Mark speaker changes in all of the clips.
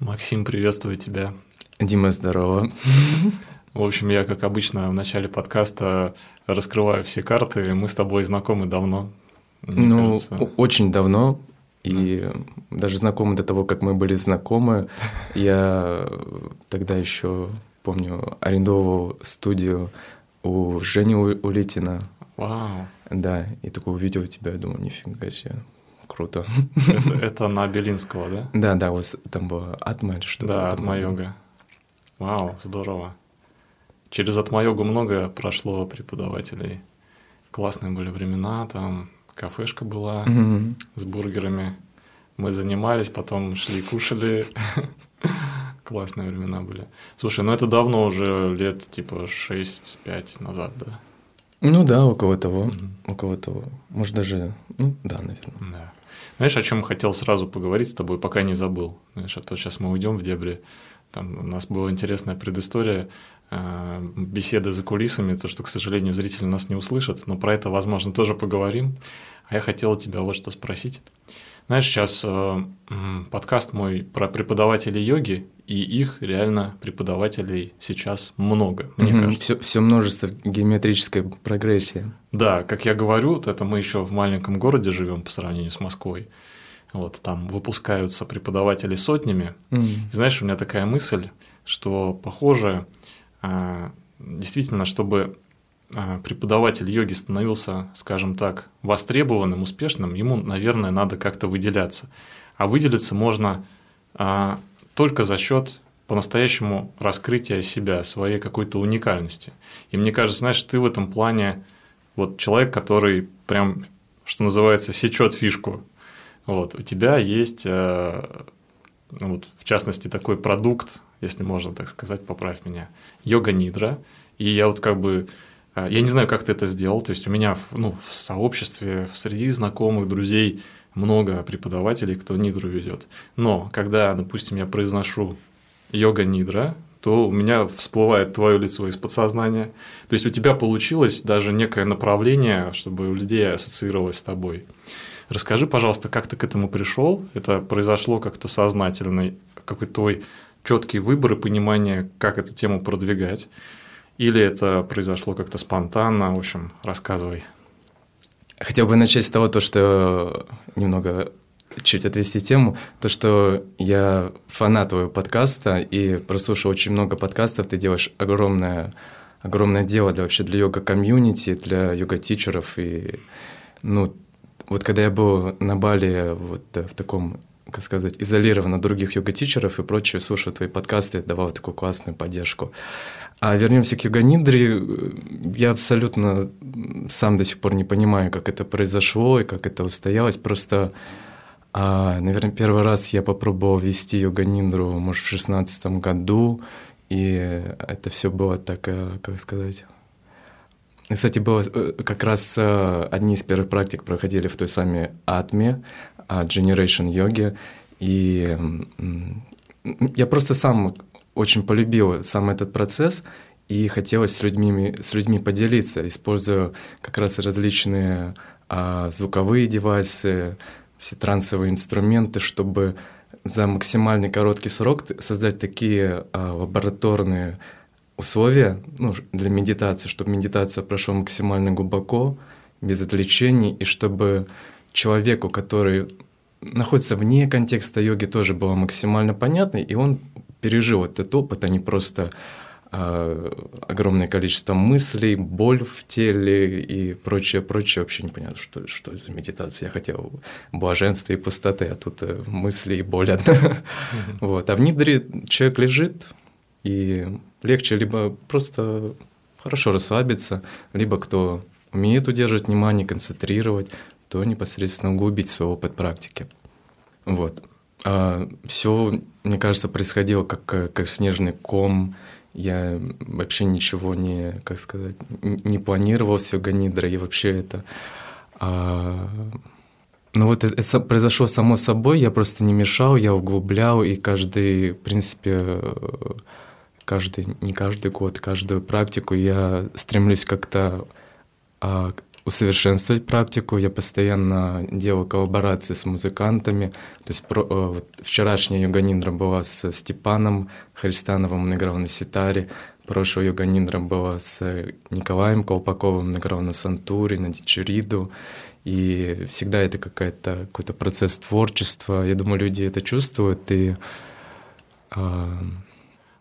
Speaker 1: Максим, приветствую тебя.
Speaker 2: Дима, здорово.
Speaker 1: В общем, я, как обычно, в начале подкаста раскрываю все карты. Мы с тобой знакомы давно.
Speaker 2: ну, кажется. очень давно. И да. даже знакомы до того, как мы были знакомы. Я тогда еще, помню, арендовал студию у Жени Улитина.
Speaker 1: Вау.
Speaker 2: Да, и такой увидел тебя, я думал, нифига себе, круто.
Speaker 1: Это, это на Белинского, да?
Speaker 2: Да, да, вот там было Атма или что-то.
Speaker 1: Да, Атма-йога. Вау, здорово. Через Атма-йогу много прошло преподавателей. Классные были времена, там кафешка была mm-hmm. с бургерами. Мы занимались, потом шли кушали. Классные времена были. Слушай, ну это давно уже, лет типа 6-5 назад, да?
Speaker 2: Ну да, около того, mm-hmm. около того. Может даже, ну да, наверное.
Speaker 1: Да. Знаешь, о чем хотел сразу поговорить с тобой, пока не забыл. Знаешь, а то сейчас мы уйдем в дебри. Там у нас была интересная предыстория э, беседы за кулисами, то, что, к сожалению, зрители нас не услышат, но про это, возможно, тоже поговорим. А я хотел тебя вот что спросить. Знаешь, сейчас э, подкаст мой про преподавателей йоги, и их реально преподавателей сейчас много, мне mm-hmm. кажется.
Speaker 2: Все, все множество геометрической прогрессии.
Speaker 1: Да, как я говорю, это мы еще в маленьком городе живем по сравнению с Москвой. Вот там выпускаются преподаватели сотнями. Mm-hmm. И знаешь, у меня такая мысль, что похоже, э, действительно, чтобы а, преподаватель йоги становился, скажем так, востребованным, успешным, ему, наверное, надо как-то выделяться. А выделиться можно а, только за счет по-настоящему раскрытия себя, своей какой-то уникальности. И мне кажется, знаешь, ты в этом плане вот человек, который прям, что называется, сечет фишку. Вот, у тебя есть, ну вот, в частности, такой продукт, если можно так сказать, поправь меня, йога нидра. И я вот как бы а, я не знаю, как ты это сделал. То есть у меня ну, в сообществе, в среди знакомых, друзей много преподавателей, кто нидру ведет. Но когда, допустим, я произношу йога нидра, то у меня всплывает твое лицо из подсознания. То есть у тебя получилось даже некое направление, чтобы у людей ассоциировалось с тобой. Расскажи, пожалуйста, как ты к этому пришел? Это произошло как-то сознательно? Какой твой четкий выбор и понимание, как эту тему продвигать? Или это произошло как-то спонтанно? В общем, рассказывай.
Speaker 2: Хотел бы начать с того, то, что немного чуть отвести тему, то, что я фанат твоего подкаста и прослушал очень много подкастов, ты делаешь огромное, огромное дело для вообще для йога-комьюнити, для йога-тичеров, и, ну, вот когда я был на Бали вот в таком как сказать, изолирован от других йога-тичеров и прочее, слушал твои подкасты, давал такую классную поддержку. А вернемся к йога-нидре. Я абсолютно сам до сих пор не понимаю, как это произошло и как это устоялось. Просто, а, наверное, первый раз я попробовал вести йога-ниндру, может, в шестнадцатом году, и это все было так, э, как сказать... Кстати, было э, как раз э, одни из первых практик проходили в той самой Атме, Generation йоги, и я просто сам очень полюбил сам этот процесс, и хотелось с людьми, с людьми поделиться, используя как раз различные а, звуковые девайсы, все трансовые инструменты, чтобы за максимальный короткий срок создать такие а, лабораторные условия ну, для медитации, чтобы медитация прошла максимально глубоко, без отвлечений, и чтобы человеку, который находится вне контекста йоги, тоже было максимально понятно, и он пережил этот опыт, а не просто э, огромное количество мыслей, боль в теле и прочее, прочее. Вообще непонятно, что, что за медитация. Я хотел блаженства и пустоты, а тут э, мысли и боль одна. Вот. А в нидре человек лежит, и легче либо просто хорошо расслабиться, либо кто умеет удерживать внимание, концентрировать, то непосредственно углубить свой опыт практики. Вот. А, все, мне кажется, происходило как, как снежный ком. Я вообще ничего не, как сказать, не планировал с йога-нидра, и вообще это... А, ну вот это, это произошло само собой, я просто не мешал, я углублял, и каждый, в принципе, каждый, не каждый год, каждую практику я стремлюсь как-то а, усовершенствовать практику. Я постоянно делал коллаборации с музыкантами. То есть про, э, вот, вчерашняя йога-ниндра была с Степаном Христановым, он играл на ситаре. Прошлая йога-ниндра была с Николаем Колпаковым, он играл на сантуре, на дичериду. И всегда это какая-то, какой-то процесс творчества. Я думаю, люди это чувствуют. И,
Speaker 1: э...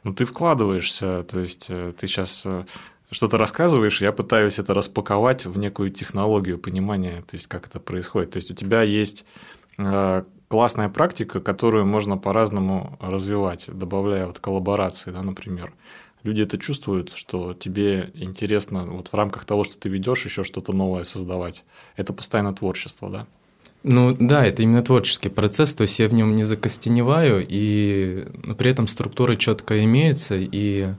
Speaker 1: Ну, ты вкладываешься, то есть э, ты сейчас э, что-то рассказываешь, я пытаюсь это распаковать в некую технологию понимания, то есть как это происходит. То есть у тебя есть э, классная практика, которую можно по-разному развивать, добавляя вот коллаборации, да, например. Люди это чувствуют, что тебе интересно вот в рамках того, что ты ведешь, еще что-то новое создавать. Это постоянно творчество, да?
Speaker 2: Ну да, это именно творческий процесс, то есть я в нем не закостеневаю, и при этом структура четко имеется, и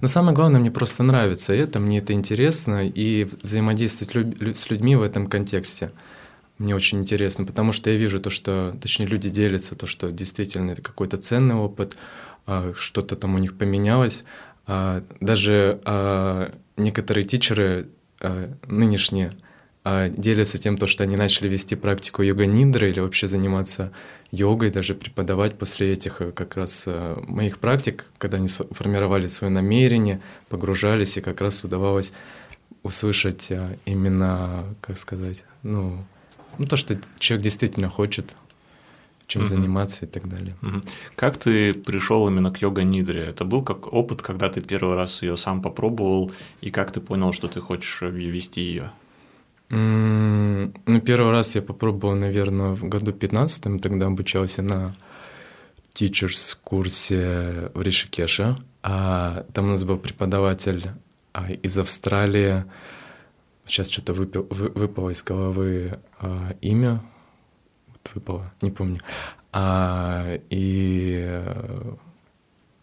Speaker 2: но самое главное, мне просто нравится это, мне это интересно, и взаимодействовать с людьми в этом контексте мне очень интересно, потому что я вижу то, что, точнее, люди делятся, то, что действительно это какой-то ценный опыт, а, что-то там у них поменялось. А, даже а, некоторые тичеры нынешние делятся тем, то, что они начали вести практику йога-нидры или вообще заниматься йогой, даже преподавать после этих э, как раз э, моих практик, когда они формировали свое намерение, погружались, и как раз удавалось услышать э, именно, как сказать, ну, ну то, что человек действительно хочет, чем mm-hmm. заниматься и так далее.
Speaker 1: Mm-hmm. Как ты пришел именно к йога-нидре? Это был как опыт, когда ты первый раз ее сам попробовал, и как ты понял, что ты хочешь ввести ее?
Speaker 2: Ну, первый раз я попробовал, наверное, в году 15 тогда обучался на teachers курсе в Ришикеше. А там у нас был преподаватель а, из Австралии. Сейчас что-то выпил, вы, выпало из головы а, имя. Вот выпало, не помню. А, и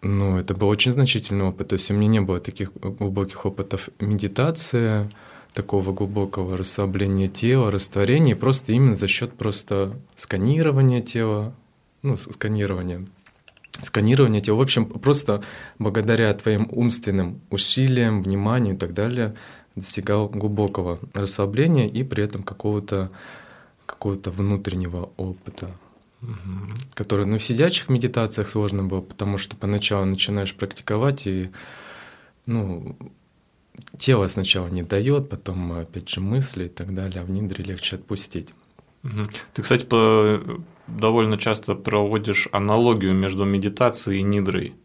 Speaker 2: ну, это был очень значительный опыт. То есть у меня не было таких глубоких опытов медитации, такого глубокого расслабления тела, растворения, просто именно за счет просто сканирования тела, ну, сканирования, сканирования тела. В общем, просто благодаря твоим умственным усилиям, вниманию и так далее достигал глубокого расслабления и при этом какого-то какого-то внутреннего опыта, угу. который, ну, в сидячих медитациях сложно было, потому что поначалу начинаешь практиковать и, ну, тело сначала не дает, потом, опять же, мысли и так далее, а в ниндре легче отпустить.
Speaker 1: Ты, кстати, по... довольно часто проводишь аналогию между медитацией и нидрой.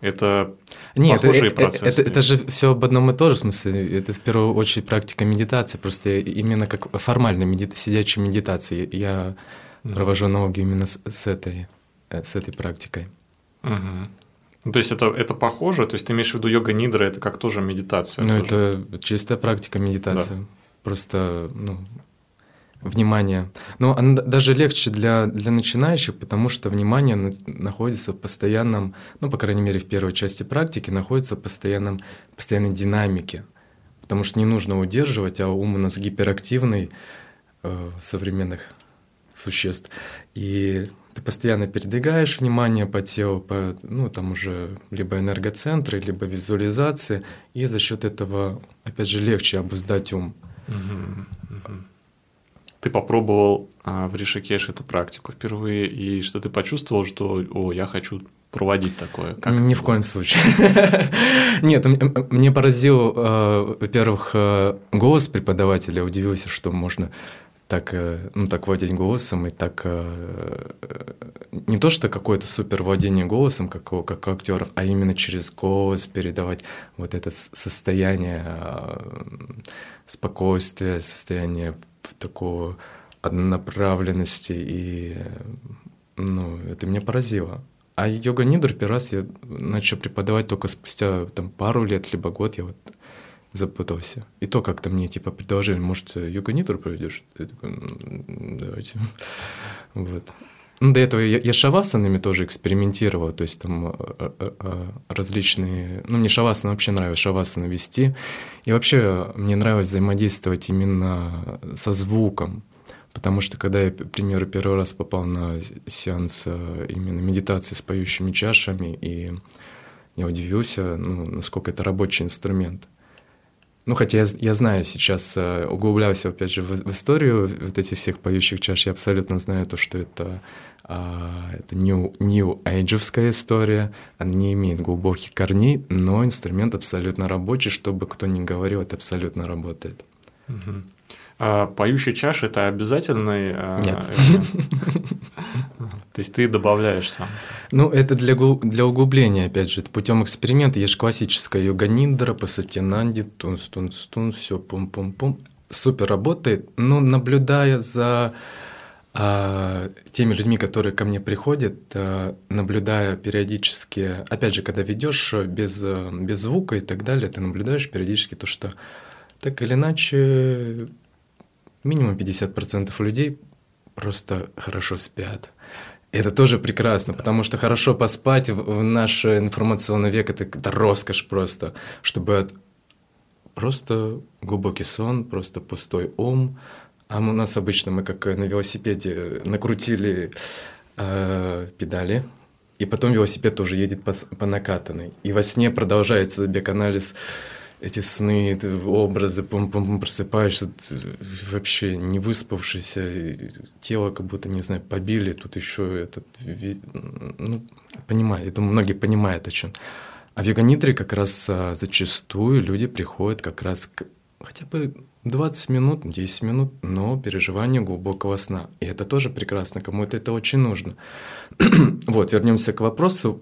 Speaker 1: Это Нет, похожие это, процессы.
Speaker 2: Это, это, это же все об одном и том же смысле. Это в первую очередь практика медитации, просто именно как формальная медита, сидячая медитация. Я mm. провожу аналогию именно с, с этой э, с этой практикой.
Speaker 1: Угу. Ну, то есть это, это похоже, то есть ты имеешь в виду йога нидра, это как тоже медитация?
Speaker 2: Ну, тоже. это чистая практика медитации. Да. Просто, ну, внимание. Но она даже легче для, для начинающих, потому что внимание на, находится в постоянном, ну, по крайней мере, в первой части практики, находится в постоянном, постоянной динамике. Потому что не нужно удерживать, а ум у нас гиперактивный э, современных существ. И ты постоянно передвигаешь внимание по телу, по, ну, там уже либо энергоцентры, либо визуализации, и за счет этого, опять же, легче обуздать ум.
Speaker 1: Ты попробовал а, в Ришикеш эту практику впервые, и что ты почувствовал, что, о, я хочу проводить такое?
Speaker 2: Как Ни в коем случае. Нет, мне поразил, э, во-первых, э, голос преподавателя, удивился, что можно так, э, ну, так владеть голосом и так э, не то, что какое-то супер владение голосом, как у, как у актеров, а именно через голос передавать вот это состояние э, спокойствия, состояние такого однонаправленности, и ну, это меня поразило. А йога нидр первый раз я начал преподавать только спустя там, пару лет, либо год. Я вот запутался. И то как-то мне типа предложили, может, йога нитру проведешь? Я такой, давайте. Вот. Ну, до этого я, я шавасанами тоже экспериментировал, то есть там а, а, а, различные... Ну, мне шавасана вообще нравилось, шавасана вести. И вообще мне нравилось взаимодействовать именно со звуком. Потому что когда я, к примеру, первый раз попал на сеанс именно медитации с поющими чашами, и я удивился, ну, насколько это рабочий инструмент. Ну, хотя я, я знаю сейчас, э, углублялся, опять же, в, в историю вот этих всех поющих чаш, я абсолютно знаю то, что это, а, это new, new age история, она не имеет глубоких корней, но инструмент абсолютно рабочий, чтобы кто ни говорил, это абсолютно работает.
Speaker 1: Угу. А поющая чаша – это обязательный а,
Speaker 2: Нет.
Speaker 1: То есть ты добавляешь сам?
Speaker 2: Ну, это для, для углубления, опять же, путем эксперимента. Есть классическая йога ниндра, пасатинанди, тунс, тунс, тунс, все пум-пум-пум. Супер работает, но наблюдая за а, теми людьми, которые ко мне приходят, а, наблюдая периодически, опять же, когда ведешь без, без звука и так далее, ты наблюдаешь периодически то, что так или иначе минимум 50% людей просто хорошо спят. Это тоже прекрасно, потому что хорошо поспать в, наш информационный век это, это роскошь просто, чтобы от... просто глубокий сон, просто пустой ум. А у нас обычно мы как на велосипеде накрутили э, педали, и потом велосипед тоже едет по, по накатанной. И во сне продолжается бег-анализ эти сны, образы, пум-пум-пум, просыпаешься, вообще не выспавшийся, тело как будто, не знаю, побили, тут еще этот, ну, понимаю, я думаю, многие понимают о чем. А в йога как раз а, зачастую люди приходят как раз к хотя бы 20 минут, 10 минут, но переживание глубокого сна. И это тоже прекрасно, кому-то это очень нужно. вот, вернемся к вопросу.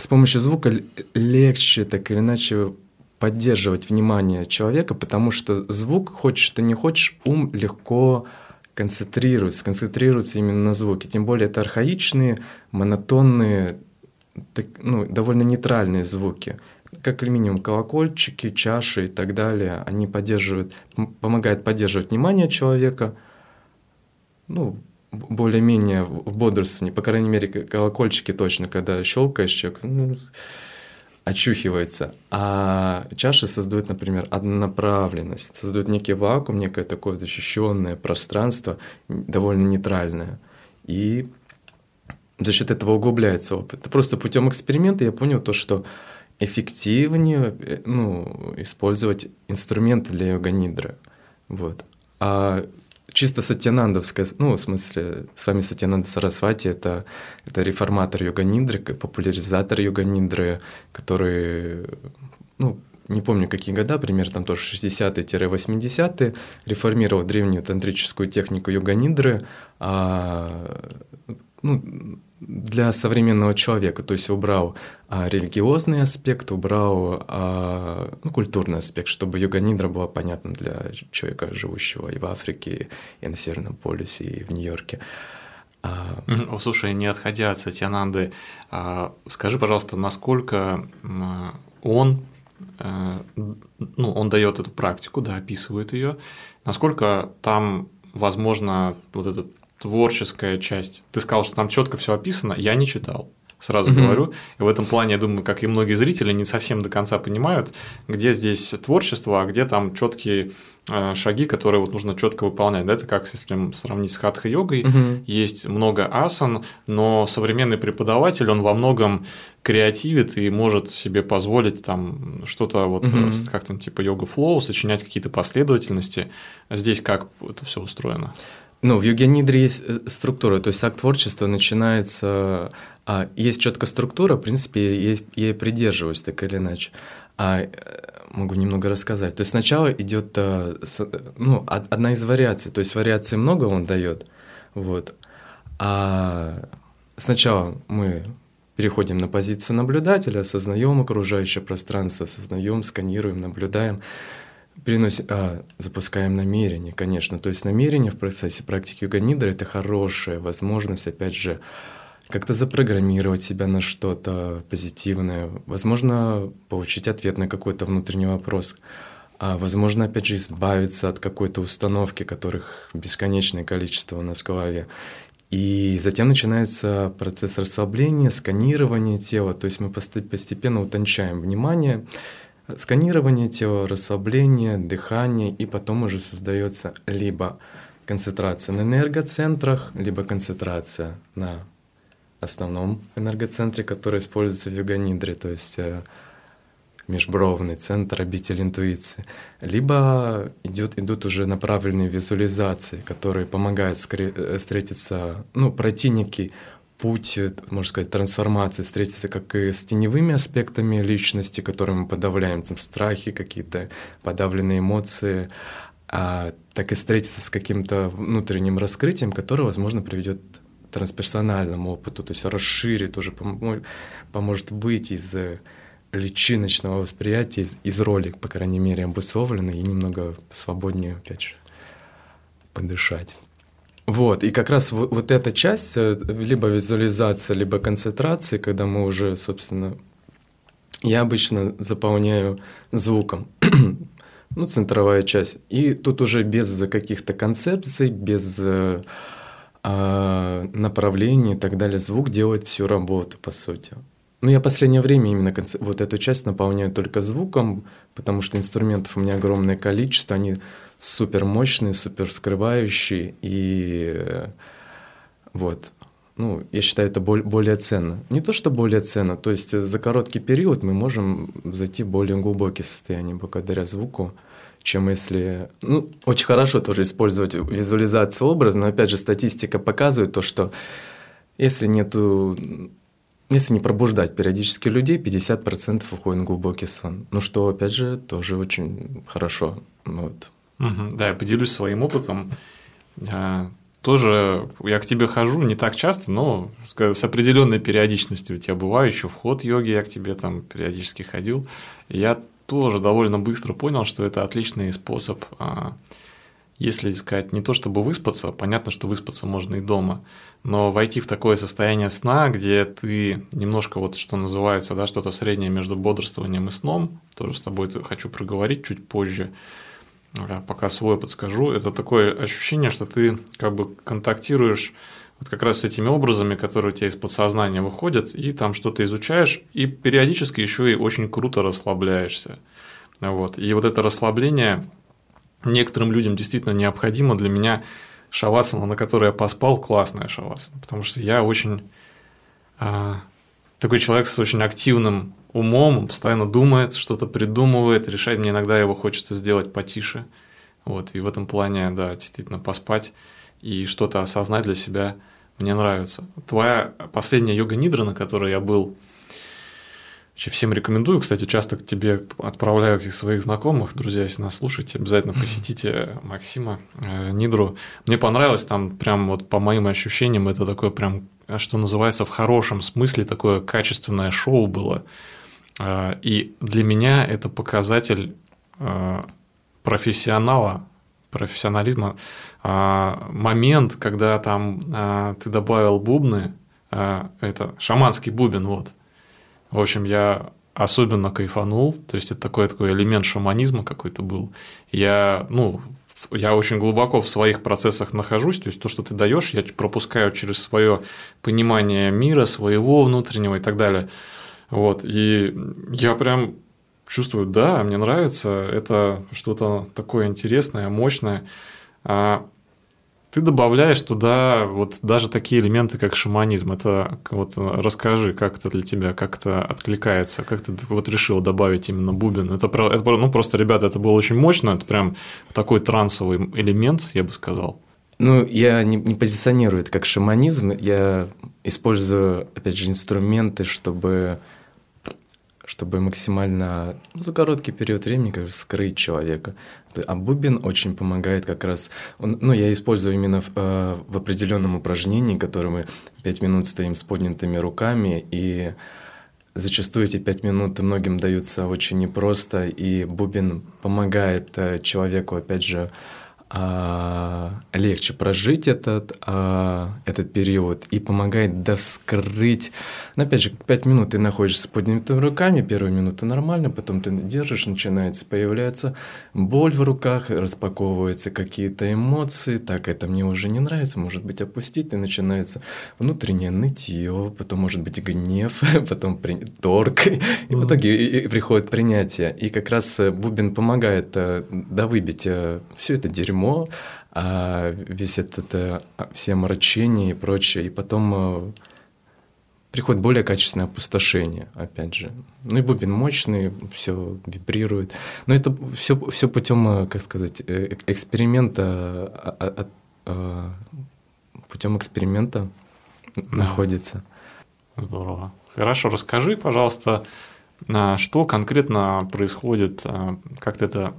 Speaker 2: С помощью звука легче так или иначе поддерживать внимание человека, потому что звук, хочешь ты не хочешь, ум легко концентрируется, концентрируется именно на звуке. Тем более это архаичные, монотонные, так, ну, довольно нейтральные звуки. Как минимум колокольчики, чаши и так далее, они поддерживают, помогают поддерживать внимание человека, ну, более-менее в бодрствовании, по крайней мере, колокольчики точно, когда щелкаешь, человек ну, очухивается. А чаши создают, например, однонаправленность, создают некий вакуум, некое такое защищенное пространство, довольно нейтральное. И за счет этого углубляется опыт. Просто путем эксперимента я понял то, что эффективнее э, ну, использовать инструменты для йога-нидры. Вот. А чисто сатьянандовская, ну, в смысле, с вами Сатьянанда Сарасвати, это, это реформатор йога-нидры, популяризатор йога-нидры, который, ну, не помню, какие года, примерно там тоже 60-е-80-е, реформировал древнюю тантрическую технику йога-нидры, а, ну, для современного человека, то есть убрал а, религиозный аспект, убрал а, ну, культурный аспект, чтобы йога-нидра была понятна для человека, живущего и в Африке, и на Северном полюсе, и в Нью-Йорке.
Speaker 1: А... О, слушай, не отходя от Сатьянанды, а, скажи, пожалуйста, насколько он, а, ну, он дает эту практику, да, описывает ее, насколько там возможно вот этот творческая часть. Ты сказал, что там четко все описано, я не читал. Сразу mm-hmm. говорю. И в этом плане, я думаю, как и многие зрители, не совсем до конца понимают, где здесь творчество, а где там четкие э, шаги, которые вот нужно четко выполнять. Да, это как если сравнить с хатха-йогой. Mm-hmm. Есть много асан, но современный преподаватель, он во многом креативит и может себе позволить там что-то вот mm-hmm. как там типа йога-флоу, сочинять какие-то последовательности. Здесь как это все устроено?
Speaker 2: Ну, в йоге нидре есть э, структура, то есть акт творчества начинается, а, есть четкая структура, в принципе, я ей придерживаюсь так или иначе. А, э, могу немного рассказать. То есть сначала идет а, ну, одна из вариаций, то есть вариаций много он дает, вот. А сначала мы переходим на позицию наблюдателя, осознаем окружающее пространство, осознаем, сканируем, наблюдаем переносим, а, запускаем намерение, конечно. То есть намерение в процессе практики йога-нидра – это хорошая возможность, опять же, как-то запрограммировать себя на что-то позитивное, возможно, получить ответ на какой-то внутренний вопрос, а возможно, опять же, избавиться от какой-то установки, которых бесконечное количество у нас в голове. И затем начинается процесс расслабления, сканирования тела, то есть мы постепенно утончаем внимание, сканирование тела, расслабление, дыхание, и потом уже создается либо концентрация на энергоцентрах, либо концентрация на основном энергоцентре, который используется в йога-нидре, то есть э, межбровный центр, обитель интуиции. Либо идет, идут уже направленные визуализации, которые помогают э, встретиться, ну, пройти некий путь, можно сказать, трансформации, встретиться как и с теневыми аспектами личности, которые мы подавляем, там, страхи какие-то, подавленные эмоции, а, так и встретиться с каким-то внутренним раскрытием, которое, возможно, приведет к трансперсональному опыту, то есть расширит, уже поможет выйти из личиночного восприятия, из, из роли, по крайней мере, обусловленной, и немного свободнее, опять же, подышать. Вот, и как раз вот, вот эта часть, э, либо визуализация, либо концентрация, когда мы уже, собственно, я обычно заполняю звуком, ну, центровая часть. И тут уже без каких-то концепций, без э, э, направлений и так далее, звук делает всю работу, по сути. Ну, я в последнее время именно вот эту часть наполняю только звуком, потому что инструментов у меня огромное количество, они супер мощные, супер вскрывающие, и вот, ну, я считаю, это более ценно. Не то, что более ценно, то есть за короткий период мы можем зайти в более глубокие состояния благодаря звуку, чем если... Ну, очень хорошо тоже использовать визуализацию образа, но опять же статистика показывает то, что если нету если не пробуждать периодически людей, 50% уходит в глубокий сон. Ну что, опять же, тоже очень хорошо. Вот.
Speaker 1: Да, я поделюсь своим опытом. А, тоже я к тебе хожу не так часто, но с определенной периодичностью. У тебя бываю еще вход йоги, я к тебе там периодически ходил. Я тоже довольно быстро понял, что это отличный способ а, если искать не то чтобы выспаться, понятно, что выспаться можно и дома, но войти в такое состояние сна, где ты немножко вот что называется, да, что-то среднее между бодрствованием и сном, тоже с тобой хочу проговорить чуть позже, я пока свой подскажу, это такое ощущение, что ты как бы контактируешь вот как раз с этими образами, которые у тебя из подсознания выходят, и там что-то изучаешь, и периодически еще и очень круто расслабляешься. Вот. И вот это расслабление, некоторым людям действительно необходимо. Для меня шавасана, на которой я поспал, классная шавасана, потому что я очень а, такой человек с очень активным умом, он постоянно думает, что-то придумывает, решает. Мне иногда его хочется сделать потише. Вот, и в этом плане, да, действительно поспать и что-то осознать для себя мне нравится. Твоя последняя йога-нидра, на которой я был – Вообще всем рекомендую. Кстати, часто к тебе отправляю каких своих знакомых. Друзья, если нас слушаете, обязательно посетите Максима э, Нидру. Мне понравилось там прям вот по моим ощущениям это такое прям, что называется, в хорошем смысле такое качественное шоу было. Э, и для меня это показатель э, профессионала, профессионализма. Момент, когда там ты добавил бубны, это шаманский бубен, вот, в общем, я особенно кайфанул, то есть это такой такой элемент шаманизма какой-то был. Я, ну, я очень глубоко в своих процессах нахожусь, то есть то, что ты даешь, я пропускаю через свое понимание мира, своего внутреннего и так далее. Вот, и я прям чувствую, да, мне нравится, это что-то такое интересное, мощное. А ты добавляешь туда вот даже такие элементы, как шаманизм. Это вот расскажи, как это для тебя, как это откликается, как ты вот решил добавить именно бубен. Это, это ну просто, ребята, это было очень мощно, это прям такой трансовый элемент, я бы сказал.
Speaker 2: Ну, я не, не позиционирую это как шаманизм, я использую, опять же, инструменты, чтобы чтобы максимально ну, за короткий период времени как скрыть человека. А бубен очень помогает как раз, он, ну, я использую именно в, э, в определенном упражнении, которое мы 5 минут стоим с поднятыми руками, и зачастую эти 5 минут многим даются очень непросто, и бубен помогает э, человеку, опять же, а, легче прожить этот, а, этот период и помогает довскрыть. Но опять же, пять минут ты находишься с поднятыми руками, первые минуты нормально, потом ты держишь, начинается, появляется боль в руках, распаковываются какие-то эмоции, так, это мне уже не нравится, может быть, опустить, и начинается внутреннее нытье, потом может быть гнев, потом при... торг, и в итоге приходит принятие. И как раз э, Бубин помогает э, довыбить э, все это дерьмо, дерьмо, а весь этот, это, а, все омрачения и прочее. И потом, э, приходит более качественное опустошение, опять же. Ну и бубен мощный, все вибрирует. Но это все, все путем, э, как сказать, э, эксперимента, а, а, путем эксперимента да. находится.
Speaker 1: Здорово. Хорошо, расскажи, пожалуйста, что конкретно происходит, как ты это,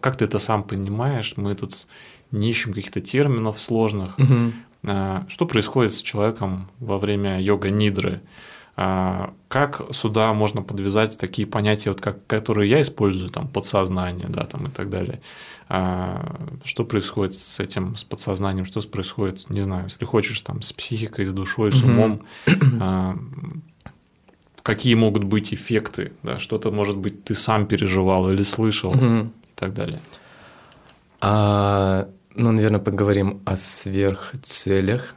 Speaker 1: как ты это сам понимаешь? Мы тут не ищем каких-то терминов сложных. Угу. Что происходит с человеком во время йога-нидры? Как сюда можно подвязать такие понятия, вот как, которые я использую, там, подсознание, да, там, и так далее? Что происходит с этим, с подсознанием, что происходит, не знаю, если хочешь, там, с психикой, с душой, с умом, какие могут быть эффекты, да, что-то, может быть, ты сам переживал или слышал угу. и так далее.
Speaker 2: А, ну, наверное, поговорим о сверхцелях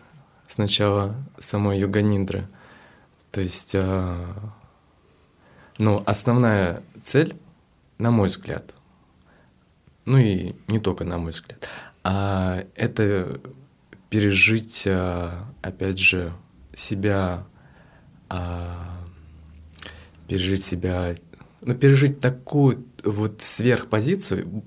Speaker 2: сначала самой йога-ниндры. То есть, а, ну, основная цель, на мой взгляд, ну и не только на мой взгляд, а это пережить, а, опять же, себя а, пережить себя, ну, пережить такую вот сверхпозицию,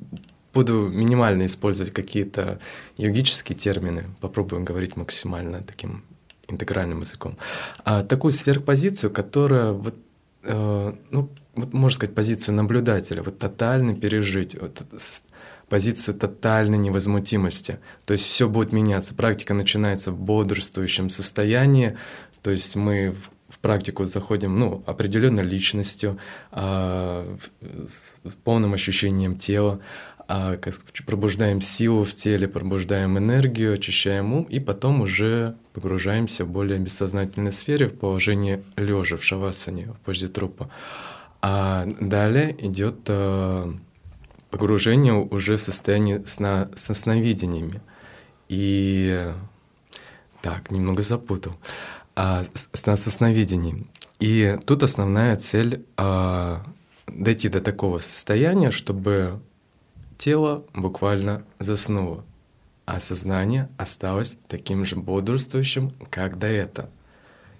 Speaker 2: буду минимально использовать какие-то йогические термины, попробуем говорить максимально таким интегральным языком. А такую сверхпозицию, которая вот, э, ну, вот можно сказать, позицию наблюдателя, вот тотально пережить, вот, позицию тотальной невозмутимости. То есть все будет меняться. Практика начинается в бодрствующем состоянии, то есть мы в практику заходим, ну, определенной личностью, а, с, с полным ощущением тела, а, как, пробуждаем силу в теле, пробуждаем энергию, очищаем ум, и потом уже погружаемся в более бессознательной сфере в положение лежа в шавасане, в позе трупа. А далее идет а, погружение уже в состояние сна, со сновидениями. И так, немного запутал а, с. И тут основная цель а, дойти до такого состояния, чтобы тело буквально заснуло, а сознание осталось таким же бодрствующим, как до этого.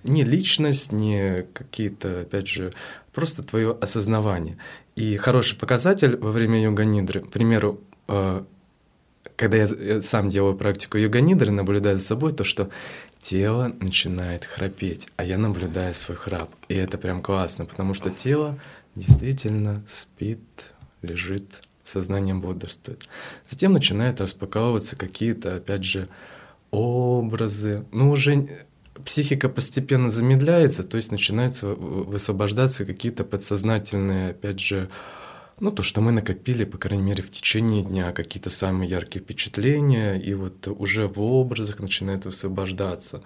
Speaker 2: Не личность, не какие-то, опять же, просто твое осознавание. И хороший показатель во время йога-нидры, к примеру, а, когда я сам делаю практику йога-нидры, наблюдаю за собой, то, что тело начинает храпеть, а я наблюдаю свой храп. И это прям классно, потому что тело действительно спит, лежит, сознанием бодрствует. Затем начинают распаковываться какие-то, опять же, образы. Ну, уже психика постепенно замедляется, то есть начинаются высвобождаться какие-то подсознательные, опять же, ну, то, что мы накопили, по крайней мере, в течение дня, какие-то самые яркие впечатления, и вот уже в образах начинает высвобождаться.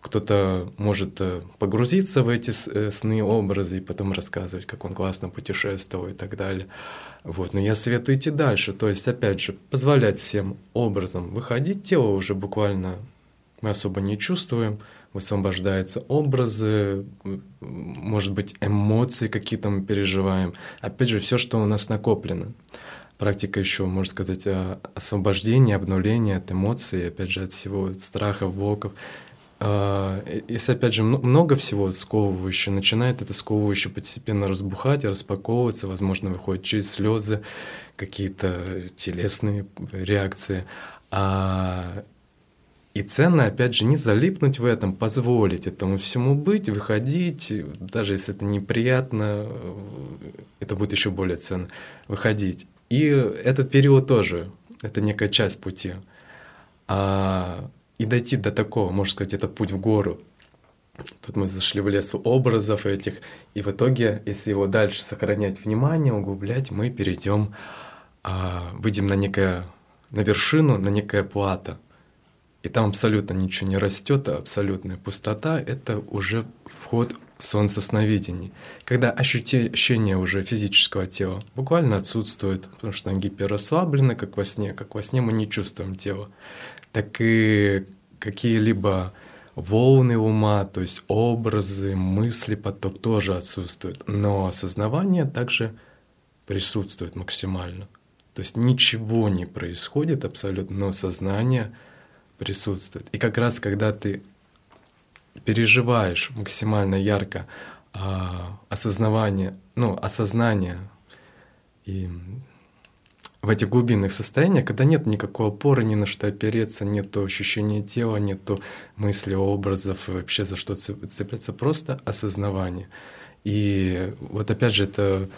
Speaker 2: Кто-то может э, погрузиться в эти э, сны, образы и потом рассказывать, как он классно путешествовал и так далее. Вот. Но я советую идти дальше. То есть, опять же, позволять всем образом выходить. Тело уже буквально мы особо не чувствуем высвобождаются образы, может быть, эмоции какие-то мы переживаем. Опять же, все, что у нас накоплено. Практика еще, можно сказать, освобождения, обнуления от эмоций, опять же, от всего от страхов, блоков. А, если, опять же, много всего сковывающего, начинает это сковывающее постепенно разбухать, распаковываться, возможно, выходит через слезы, какие-то телесные реакции. А и ценно, опять же, не залипнуть в этом, позволить этому всему быть, выходить, даже если это неприятно, это будет еще более ценно, выходить. И этот период тоже, это некая часть пути. А, и дойти до такого, можно сказать, это путь в гору. Тут мы зашли в лесу образов этих, и в итоге, если его дальше сохранять внимание, углублять, мы перейдем, а, выйдем на некое, на вершину, на некое плато – и там абсолютно ничего не растет, а абсолютная пустота — это уже вход в солнцесновидение. Когда ощущение уже физического тела буквально отсутствует, потому что ноги гиперрасслаблены, как во сне, как во сне мы не чувствуем тело, так и какие-либо волны ума, то есть образы, мысли, поток тоже отсутствуют. Но осознавание также присутствует максимально. То есть ничего не происходит абсолютно, но сознание — присутствует. И как раз когда ты переживаешь максимально ярко а, осознавание, ну, осознание и в этих глубинных состояниях, когда нет никакой опоры, ни на что опереться, нет ощущения тела, нет мысли, образов, вообще за что цепляться, просто осознавание. И вот опять же это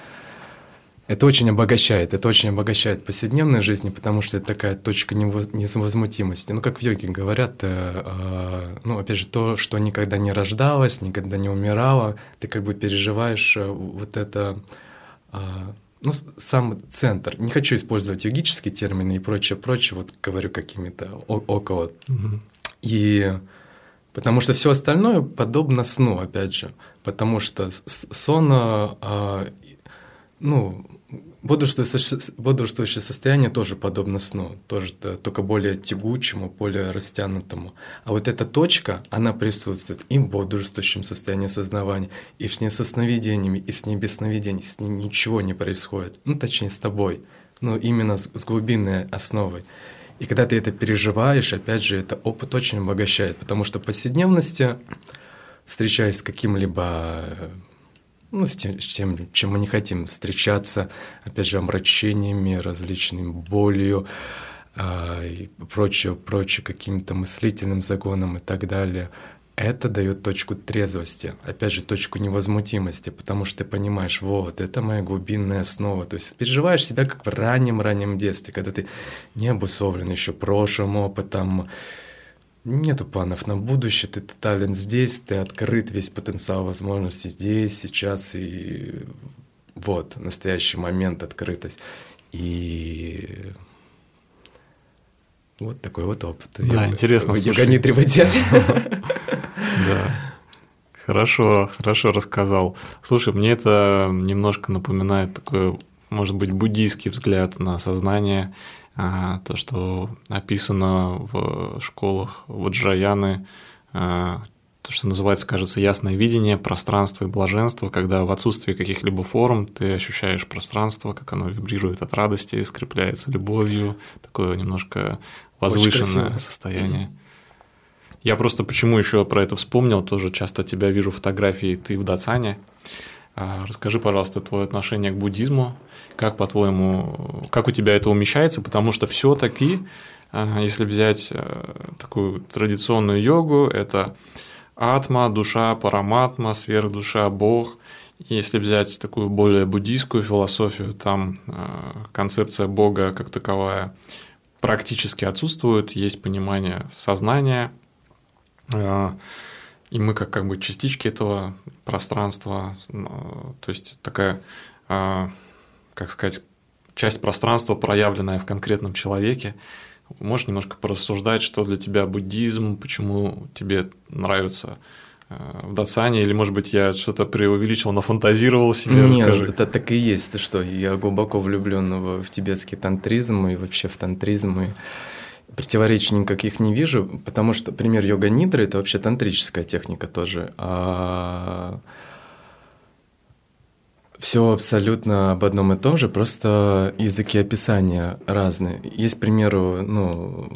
Speaker 2: это очень обогащает, это очень обогащает повседневной жизни, потому что это такая точка невозмутимости. Ну, как в йоге говорят, э, э, ну, опять же, то, что никогда не рождалось, никогда не умирало, ты как бы переживаешь э, вот это, э, ну, сам центр. Не хочу использовать йогические термины и прочее, прочее, вот говорю какими-то около. Угу. И потому что все остальное подобно сну, опять же, потому что сон, э, ну, Бодрствующее, состояние тоже подобно сну, тоже только более тягучему, более растянутому. А вот эта точка, она присутствует и в бодрствующем состоянии сознавания, и в сне со сновидениями, и с ней без сновидений, с ней ничего не происходит. Ну, точнее, с тобой, но именно с, с глубинной основой. И когда ты это переживаешь, опять же, это опыт очень обогащает, потому что в повседневности, встречаясь с каким-либо ну, с тем, с тем, чем мы не хотим встречаться, опять же, омрачениями, различными болью э, и прочее, прочее, каким-то мыслительным загоном и так далее. Это дает точку трезвости, опять же, точку невозмутимости, потому что ты понимаешь, вот, это моя глубинная основа. То есть переживаешь себя как в раннем-раннем детстве, когда ты не обусловлен еще прошлым опытом, Нету планов на будущее, ты тотален здесь, ты открыт, весь потенциал возможностей здесь, сейчас, и вот, настоящий момент, открытость. И вот такой вот опыт.
Speaker 1: Да, Я, интересно.
Speaker 2: Йога не требуйте.
Speaker 1: Да. Хорошо, хорошо рассказал. Слушай, мне это немножко напоминает такой, может быть, буддийский взгляд на сознание то, что описано в школах Ваджраяны, а, то, что называется, кажется, ясное видение пространства и блаженства, когда в отсутствии каких-либо форм ты ощущаешь пространство, как оно вибрирует от радости, скрепляется любовью, такое немножко возвышенное состояние. Я просто почему еще про это вспомнил, тоже часто тебя вижу фотографии ты в Дацане. А, расскажи, пожалуйста, твое отношение к буддизму, как, по-твоему, как у тебя это умещается, потому что все-таки, а, если взять э, такую традиционную йогу, это атма, душа, параматма, сверхдуша, бог. Если взять такую более буддийскую философию, там а, концепция бога как таковая практически отсутствует, есть понимание сознания, и мы как, как бы частички этого пространства, то есть такая, а, как сказать, часть пространства, проявленная в конкретном человеке. Можешь немножко порассуждать, что для тебя буддизм, почему тебе нравится а, в Дацане, или, может быть, я что-то преувеличил, нафантазировал себе,
Speaker 2: Нет, расскажи. это так и есть, ты что, я глубоко влюблен в, в тибетский тантризм и вообще в тантризм, и противоречий никаких не вижу, потому что пример йога нидры это вообще тантрическая техника тоже. А все абсолютно об одном и том же, просто языки описания разные. Есть, к примеру, ну,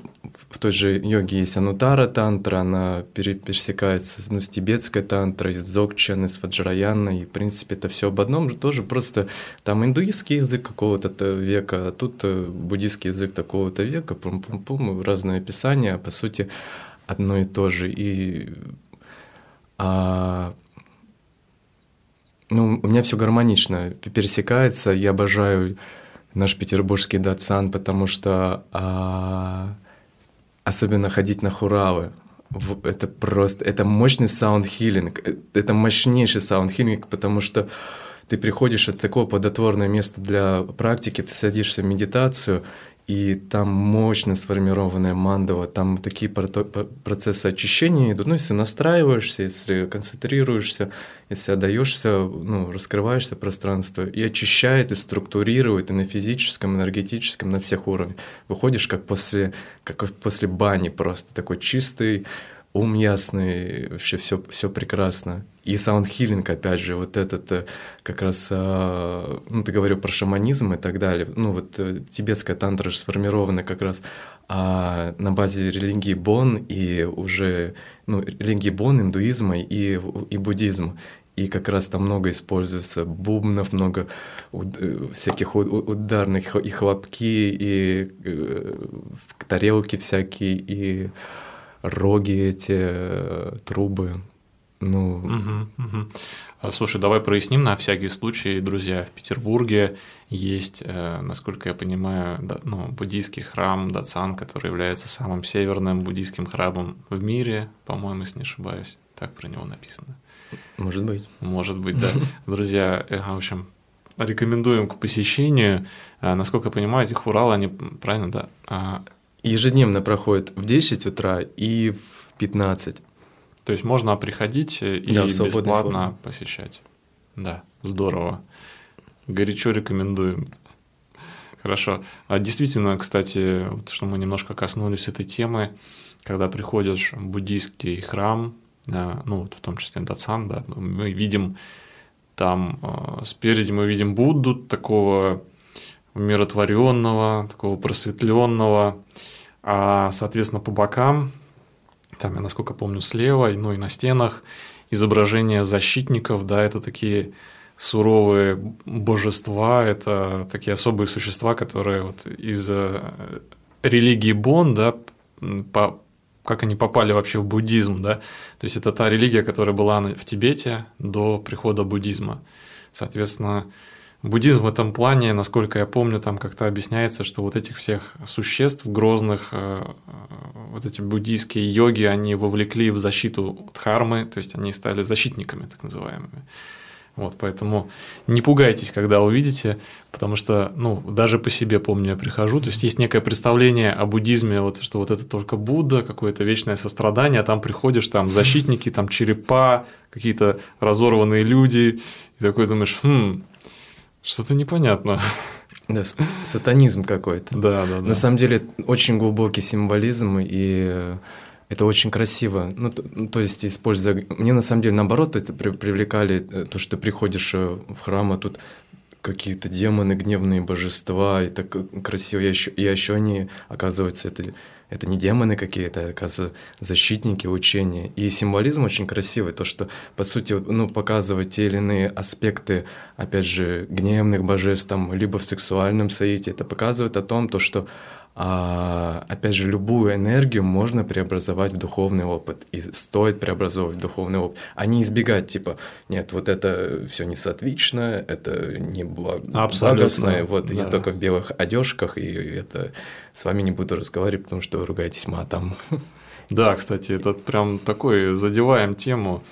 Speaker 2: в той же йоге есть анутара тантра, она пересекается ну, с тибетской тантрой, с дзогчан, с ваджраяной, и, в принципе, это все об одном же тоже, просто там индуистский язык какого-то века, а тут э, буддийский язык такого-то века, пум-пум-пум, разные описания, а по сути, одно и то же. И а, ну, у меня все гармонично пересекается. Я обожаю наш петербургский датсан, потому что а, особенно ходить на хуралы. Это просто, это мощный sound healing, э, это мощнейший sound healing, потому что ты приходишь, это такое плодотворное место для практики, ты садишься в медитацию, и там мощно сформированная мандала, там такие процессы очищения идут. Ну, если настраиваешься, если концентрируешься, если отдаешься, ну, раскрываешься пространство, и очищает, и структурирует, и на физическом, энергетическом, на всех уровнях. Выходишь как после, как после бани просто, такой чистый, ум ясный, вообще все, все прекрасно. И саундхиллинг, опять же, вот этот э, как раз, а, ну, ты говорил про шаманизм и так далее. Ну, вот э, тибетская тантра же сформирована как раз а на базе религии Бон и уже ну, религии Бон, индуизма и, и буддизма. И как раз там много используется бубнов, много уд- всяких ударных и хлопки, и э, тарелки всякие, и роги эти, э, трубы. Ну,
Speaker 1: угу, угу. Слушай, давай проясним на всякий случай, друзья, в Петербурге есть, э, насколько я понимаю, ну, буддийский храм Дацан, который является самым северным буддийским храмом в мире, по-моему, если не ошибаюсь. Так про него написано.
Speaker 2: Может быть.
Speaker 1: Может быть, да. Друзья, э, в общем, рекомендуем к посещению. Э, насколько я понимаю, эти хуралы, они, правильно, да?
Speaker 2: Ежедневно проходят в 10 утра и в 15.
Speaker 1: То есть можно приходить и да, бесплатно форме. посещать. Да, здорово. Горячо рекомендуем. Хорошо. А действительно, кстати, вот что мы немножко коснулись этой темы, когда приходишь в буддийский храм, а, ну, вот в том числе Дацан, да, мы видим там а, спереди мы видим Будду такого умиротворенного, такого просветленного, а, соответственно, по бокам там, я насколько помню, слева, ну и на стенах изображения защитников, да, это такие суровые божества, это такие особые существа, которые вот из э, религии Бон, да, по, как они попали вообще в буддизм, да, то есть это та религия, которая была в Тибете до прихода буддизма. Соответственно, Буддизм в этом плане, насколько я помню, там как-то объясняется, что вот этих всех существ грозных, э, э, вот эти буддийские йоги, они вовлекли в защиту дхармы, то есть они стали защитниками так называемыми. Вот, поэтому не пугайтесь, когда увидите, потому что, ну, даже по себе помню, я прихожу, то есть есть некое представление о буддизме, вот, что вот это только Будда, какое-то вечное сострадание, а там приходишь, там защитники, там черепа, какие-то разорванные люди, и такой думаешь, хм, что-то непонятно.
Speaker 2: Да, сатанизм какой-то.
Speaker 1: Да, да, да.
Speaker 2: На самом деле очень глубокий символизм, и это очень красиво. Ну, то, ну, то есть, используя... Мне на самом деле наоборот это при, привлекали, э, то, что ты приходишь э, в храм, а тут какие-то демоны, гневные божества, и так красиво. Я еще, я еще они, оказывается, это это не демоны какие-то, это, оказывается, защитники учения. И символизм очень красивый, то, что, по сути, ну, показывать те или иные аспекты, опять же, гневных божеств, там, либо в сексуальном соите, это показывает о том, то, что опять же, любую энергию можно преобразовать в духовный опыт, и стоит преобразовывать в духовный опыт, а не избегать, типа, нет, вот это все не сатвично, это не благостное, вот да. я только в белых одежках, и это с вами не буду разговаривать, потому что вы ругаетесь матом.
Speaker 1: Да, кстати, это прям такой, задеваем тему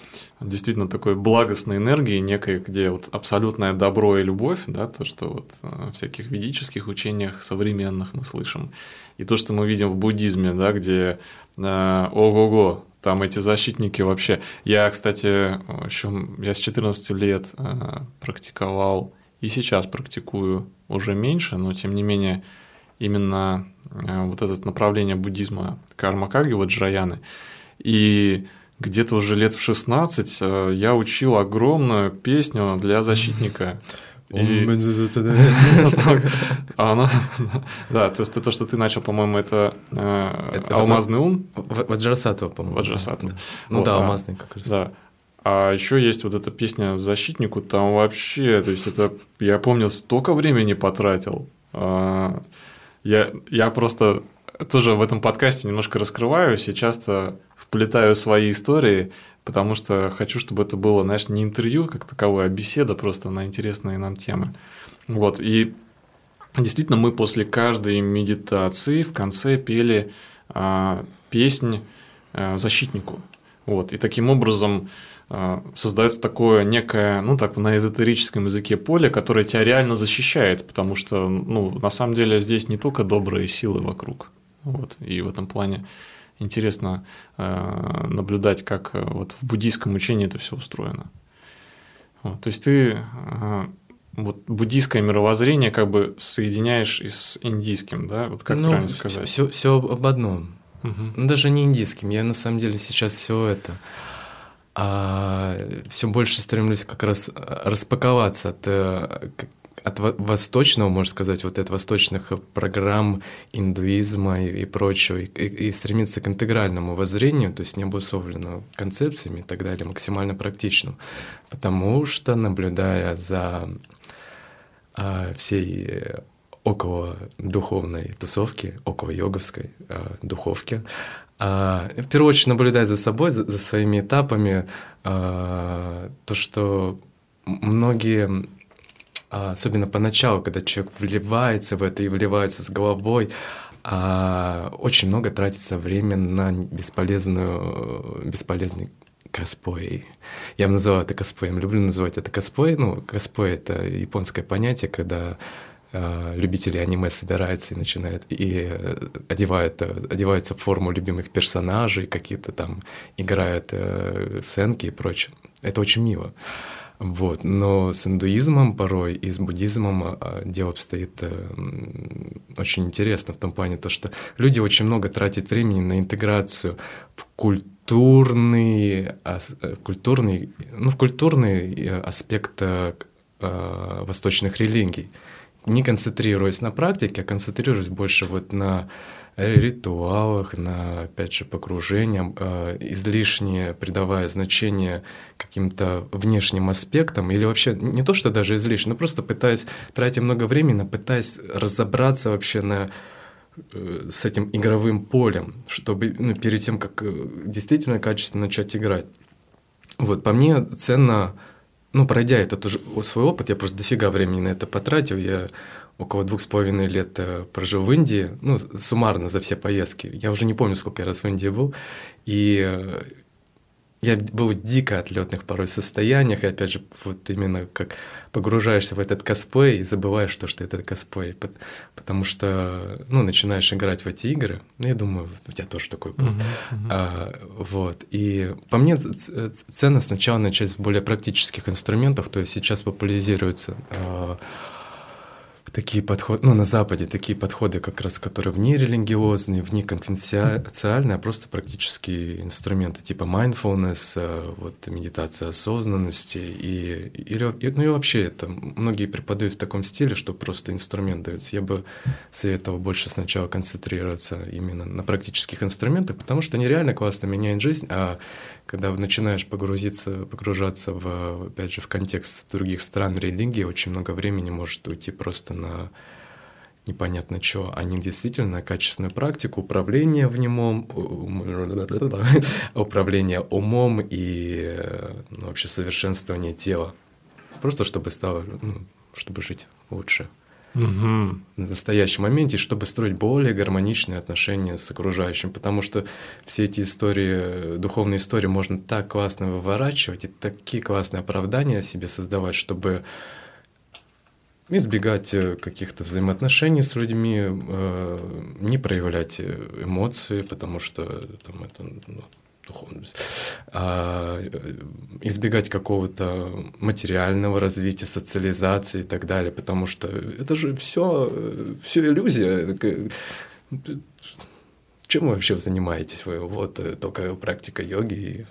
Speaker 1: действительно такой благостной энергии некой, где вот абсолютное добро и любовь, да, то, что вот э, в всяких ведических учениях современных мы слышим, и то, что мы видим в буддизме, да, где э, ого-го, там эти защитники вообще. Я, кстати, еще я с 14 лет э, практиковал и сейчас практикую уже меньше, но тем не менее именно э, вот это направление буддизма карма карги, вот джраяны. И где-то уже лет в 16 э, я учил огромную песню для защитника. И... Она, да, то есть то, что ты начал, по-моему, это, э, алмазный ум.
Speaker 2: Ваджрасатова, по-моему.
Speaker 1: Ваджрасатова.
Speaker 2: Ну да, а, алмазный как раз.
Speaker 1: Да. А еще есть вот эта песня защитнику, там вообще, то есть это, я помню, столько времени потратил. А, я, я просто тоже в этом подкасте немножко раскрываюсь и часто вплетаю свои истории, потому что хочу, чтобы это было, знаешь, не интервью как таковое, а беседа просто на интересные нам темы. Вот, и действительно мы после каждой медитации в конце пели а, песнь а, защитнику. Вот, и таким образом а, создается такое некое, ну так, на эзотерическом языке поле, которое тебя реально защищает, потому что, ну, на самом деле здесь не только добрые силы вокруг, вот, и в этом плане интересно э, наблюдать, как э, вот в буддийском учении это все устроено. Вот, то есть ты э, вот буддийское мировоззрение как бы соединяешь и с индийским, да? Вот как ну, правильно сказать?
Speaker 2: Все, все об одном. Угу. Ну, даже не индийским. Я на самом деле сейчас все это а все больше стремлюсь как раз распаковаться от, от восточного, можно сказать, вот от восточных программ индуизма и, и прочего, и, и, стремиться к интегральному воззрению, то есть не обусловлено концепциями и так далее, максимально практичным. Потому что, наблюдая за а, всей около духовной тусовки, около йоговской а, духовки, а, в первую очередь наблюдая за собой, за, за своими этапами, а, то, что многие, особенно поначалу, когда человек вливается в это и вливается с головой, а, очень много тратится время на бесполезную, бесполезный косплей. Я бы называл это косплеем, люблю называть это косплей. Ну, косплей — это японское понятие, когда Э, любители аниме собираются и начинают и э, одевают, одеваются в форму любимых персонажей, какие-то там играют э, сценки и прочее. Это очень мило. Вот. Но с индуизмом порой и с буддизмом дело обстоит очень интересно в том плане, то, что люди очень много тратят времени на интеграцию в культурный, культурный, ну, в культурный аспект восточных религий не концентрируясь на практике, а концентрируясь больше вот на ритуалах, на, опять же, погружениям, э, излишне придавая значение каким-то внешним аспектам, или вообще не то, что даже излишне, но просто пытаясь, тратя много времени, пытаясь разобраться вообще на э, с этим игровым полем, чтобы ну, перед тем, как э, действительно качественно начать играть. Вот, по мне ценно ну, пройдя этот уже свой опыт, я просто дофига времени на это потратил. Я около двух с половиной лет э, прожил в Индии, ну, суммарно за все поездки. Я уже не помню, сколько я раз в Индии был. И э, я был в дико отлетных порой состояниях, и опять же, вот именно как погружаешься в этот косплей и забываешь то, что это косплей, потому что, ну, начинаешь играть в эти игры, ну, я думаю, у тебя тоже такой был. Uh-huh, uh-huh. А, вот, и по мне ценно сначала начать с более практических инструментов, то есть сейчас популяризируется а, такие подходы, ну, на Западе такие подходы как раз, которые вне религиозные, вне конфиденциальные, а просто практические инструменты, типа mindfulness, э, вот медитация осознанности, и, или, ну и вообще это многие преподают в таком стиле, что просто инструмент дается. Я бы советовал больше сначала концентрироваться именно на практических инструментах, потому что они реально классно меняют жизнь, а когда начинаешь погрузиться, погружаться в, опять же, в контекст других стран, религии, очень много времени может уйти просто на непонятно что, а не действительно качественную практику управления в немом, управления умом и ну, вообще совершенствование тела. Просто чтобы стало, ну, чтобы жить лучше угу. на настоящем моменте, чтобы строить более гармоничные отношения с окружающим. Потому что все эти истории, духовные истории можно так классно выворачивать и такие классные оправдания себе создавать, чтобы избегать э, каких-то взаимоотношений с людьми, э, не проявлять эмоции, потому что там, это ну, духовность, а, избегать какого-то материального развития, социализации и так далее, потому что это же все, все иллюзия. Чем вы вообще занимаетесь? Вы вот э, только практика йоги.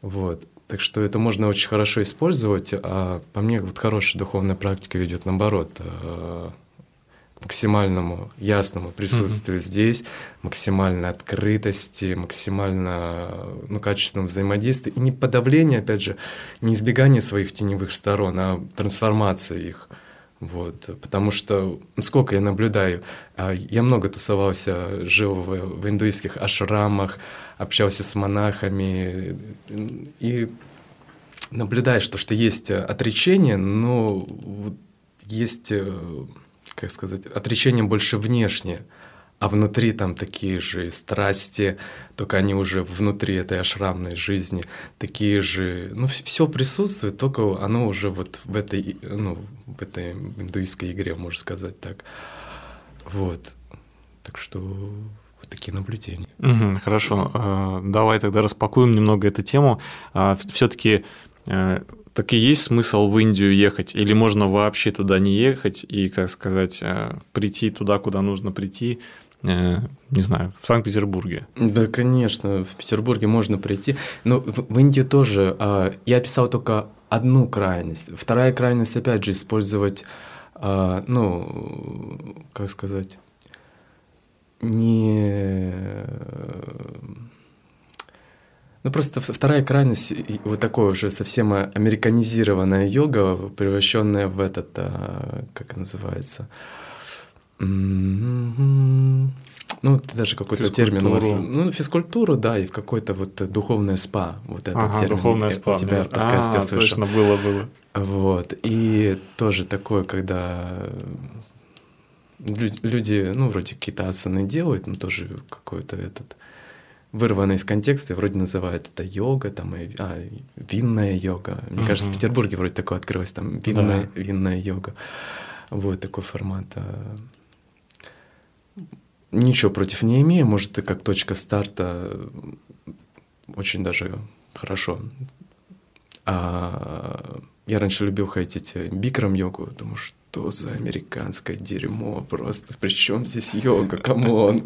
Speaker 2: Вот. Так что это можно очень хорошо использовать, а по мне вот хорошая духовная практика ведет наоборот э, максимальному ясному присутствию mm-hmm. здесь, максимальной открытости, максимально ну, качественному взаимодействию. И не подавление, опять же, не избегание своих теневых сторон, а трансформация их. Вот, потому что, сколько я наблюдаю, а, я много тусовался, жил в, в индуистских ашрамах, общался с монахами, и наблюдаешь, то, что есть отречение, но есть э, как сказать, отречением больше внешне, а внутри там такие же страсти, только они уже внутри этой ашрамной жизни, такие же, ну, все присутствует, только оно уже вот в этой, ну, в этой индуистской игре, можно сказать так. Вот. Так что вот такие наблюдения.
Speaker 1: Угу, хорошо. А, давай тогда распакуем немного эту тему. А, Все-таки э, так и есть смысл в Индию ехать? Или можно вообще туда не ехать и, так сказать, э, прийти туда, куда нужно прийти, э, не знаю, в Санкт-Петербурге?
Speaker 2: Да, конечно, в Петербурге можно прийти. Но в, в Индии тоже. А, я описал только одну крайность. Вторая крайность, опять же, использовать а, ну, как сказать, не... Ну, просто вторая крайность, вот такое уже совсем американизированная йога, превращенная в этот, а, как называется, ну, это даже какой-то термин у вас. Ну, физкультуру, да, и в какой-то вот духовное спа. Вот это ага, термин.
Speaker 1: духовное спа.
Speaker 2: У тебя в подкасте
Speaker 1: а, слышал. точно, было, было.
Speaker 2: Вот. И тоже такое, когда люди, ну, вроде какие-то асаны делают, но тоже какой-то этот вырванный из контекста, и вроде называют это йога, там, а, винная йога. Мне угу. кажется, в Петербурге вроде такое открылось, там, винная, да. винная йога. Вот такой формат. А. Ничего против не имею, может, и как точка старта очень даже хорошо. А я раньше любил ходить Бикрам-йогу, потому что за американское дерьмо просто. Причем здесь йога, come on.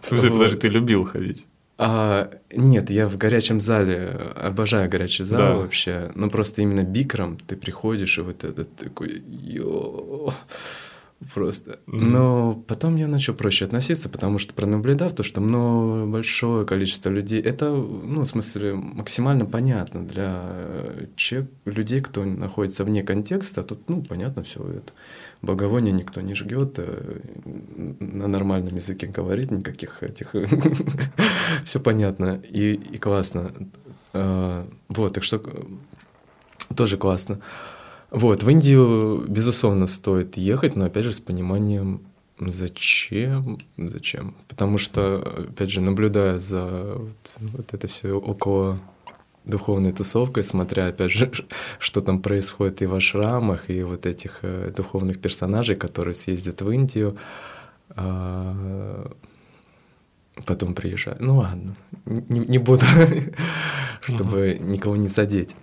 Speaker 1: В смысле, подожди, ты любил ходить?
Speaker 2: А, нет, я в горячем зале обожаю горячий зал да. вообще. Но просто именно бикром ты приходишь и вот этот такой йо просто. Mm-hmm. Но потом я начал проще относиться, потому что пронаблюдав то, что много, большое количество людей, это, ну, в смысле, максимально понятно для э, чек, людей, кто находится вне контекста, тут, ну, понятно все это. Боговоние никто не жгет, э, на нормальном языке говорит, никаких этих... Все понятно и, и классно. А, вот, так что тоже классно. Вот, в Индию, безусловно, стоит ехать, но опять же с пониманием, зачем, зачем. Потому что, опять же, наблюдая за вот, вот это все около духовной тусовкой, смотря, опять же, что там происходит и в ашрамах, и вот этих э, духовных персонажей, которые съездят в Индию, э, потом приезжают. Ну ладно, не, не буду, чтобы никого не задеть.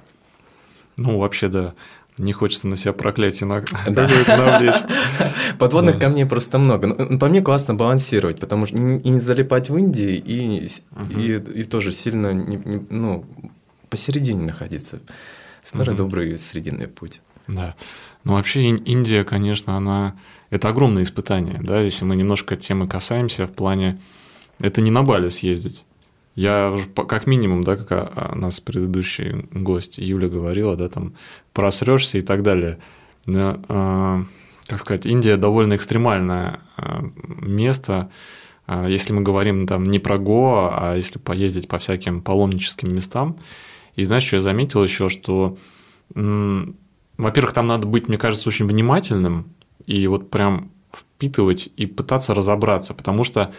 Speaker 1: Ну, вообще, да. Не хочется на себя проклятие на...
Speaker 2: да. навлечь. Подводных да. камней просто много. Но, по мне классно балансировать, потому что и не залипать в Индии, и, угу. и, и тоже сильно не, не, ну, посередине находиться. Старый угу. добрый срединный путь.
Speaker 1: Да. Ну, вообще Индия, конечно, она... Это огромное испытание, да, если мы немножко темы касаемся в плане... Это не на Бали съездить. Я уже как минимум, да, как у нас предыдущий гость Юля говорила, да, там просрешься и так далее. Но, э, как сказать, Индия довольно экстремальное место, если мы говорим там не про Гоа, а если поездить по всяким паломническим местам. И знаешь, что я заметил еще, что, во-первых, там надо быть, мне кажется, очень внимательным и вот прям впитывать и пытаться разобраться, потому что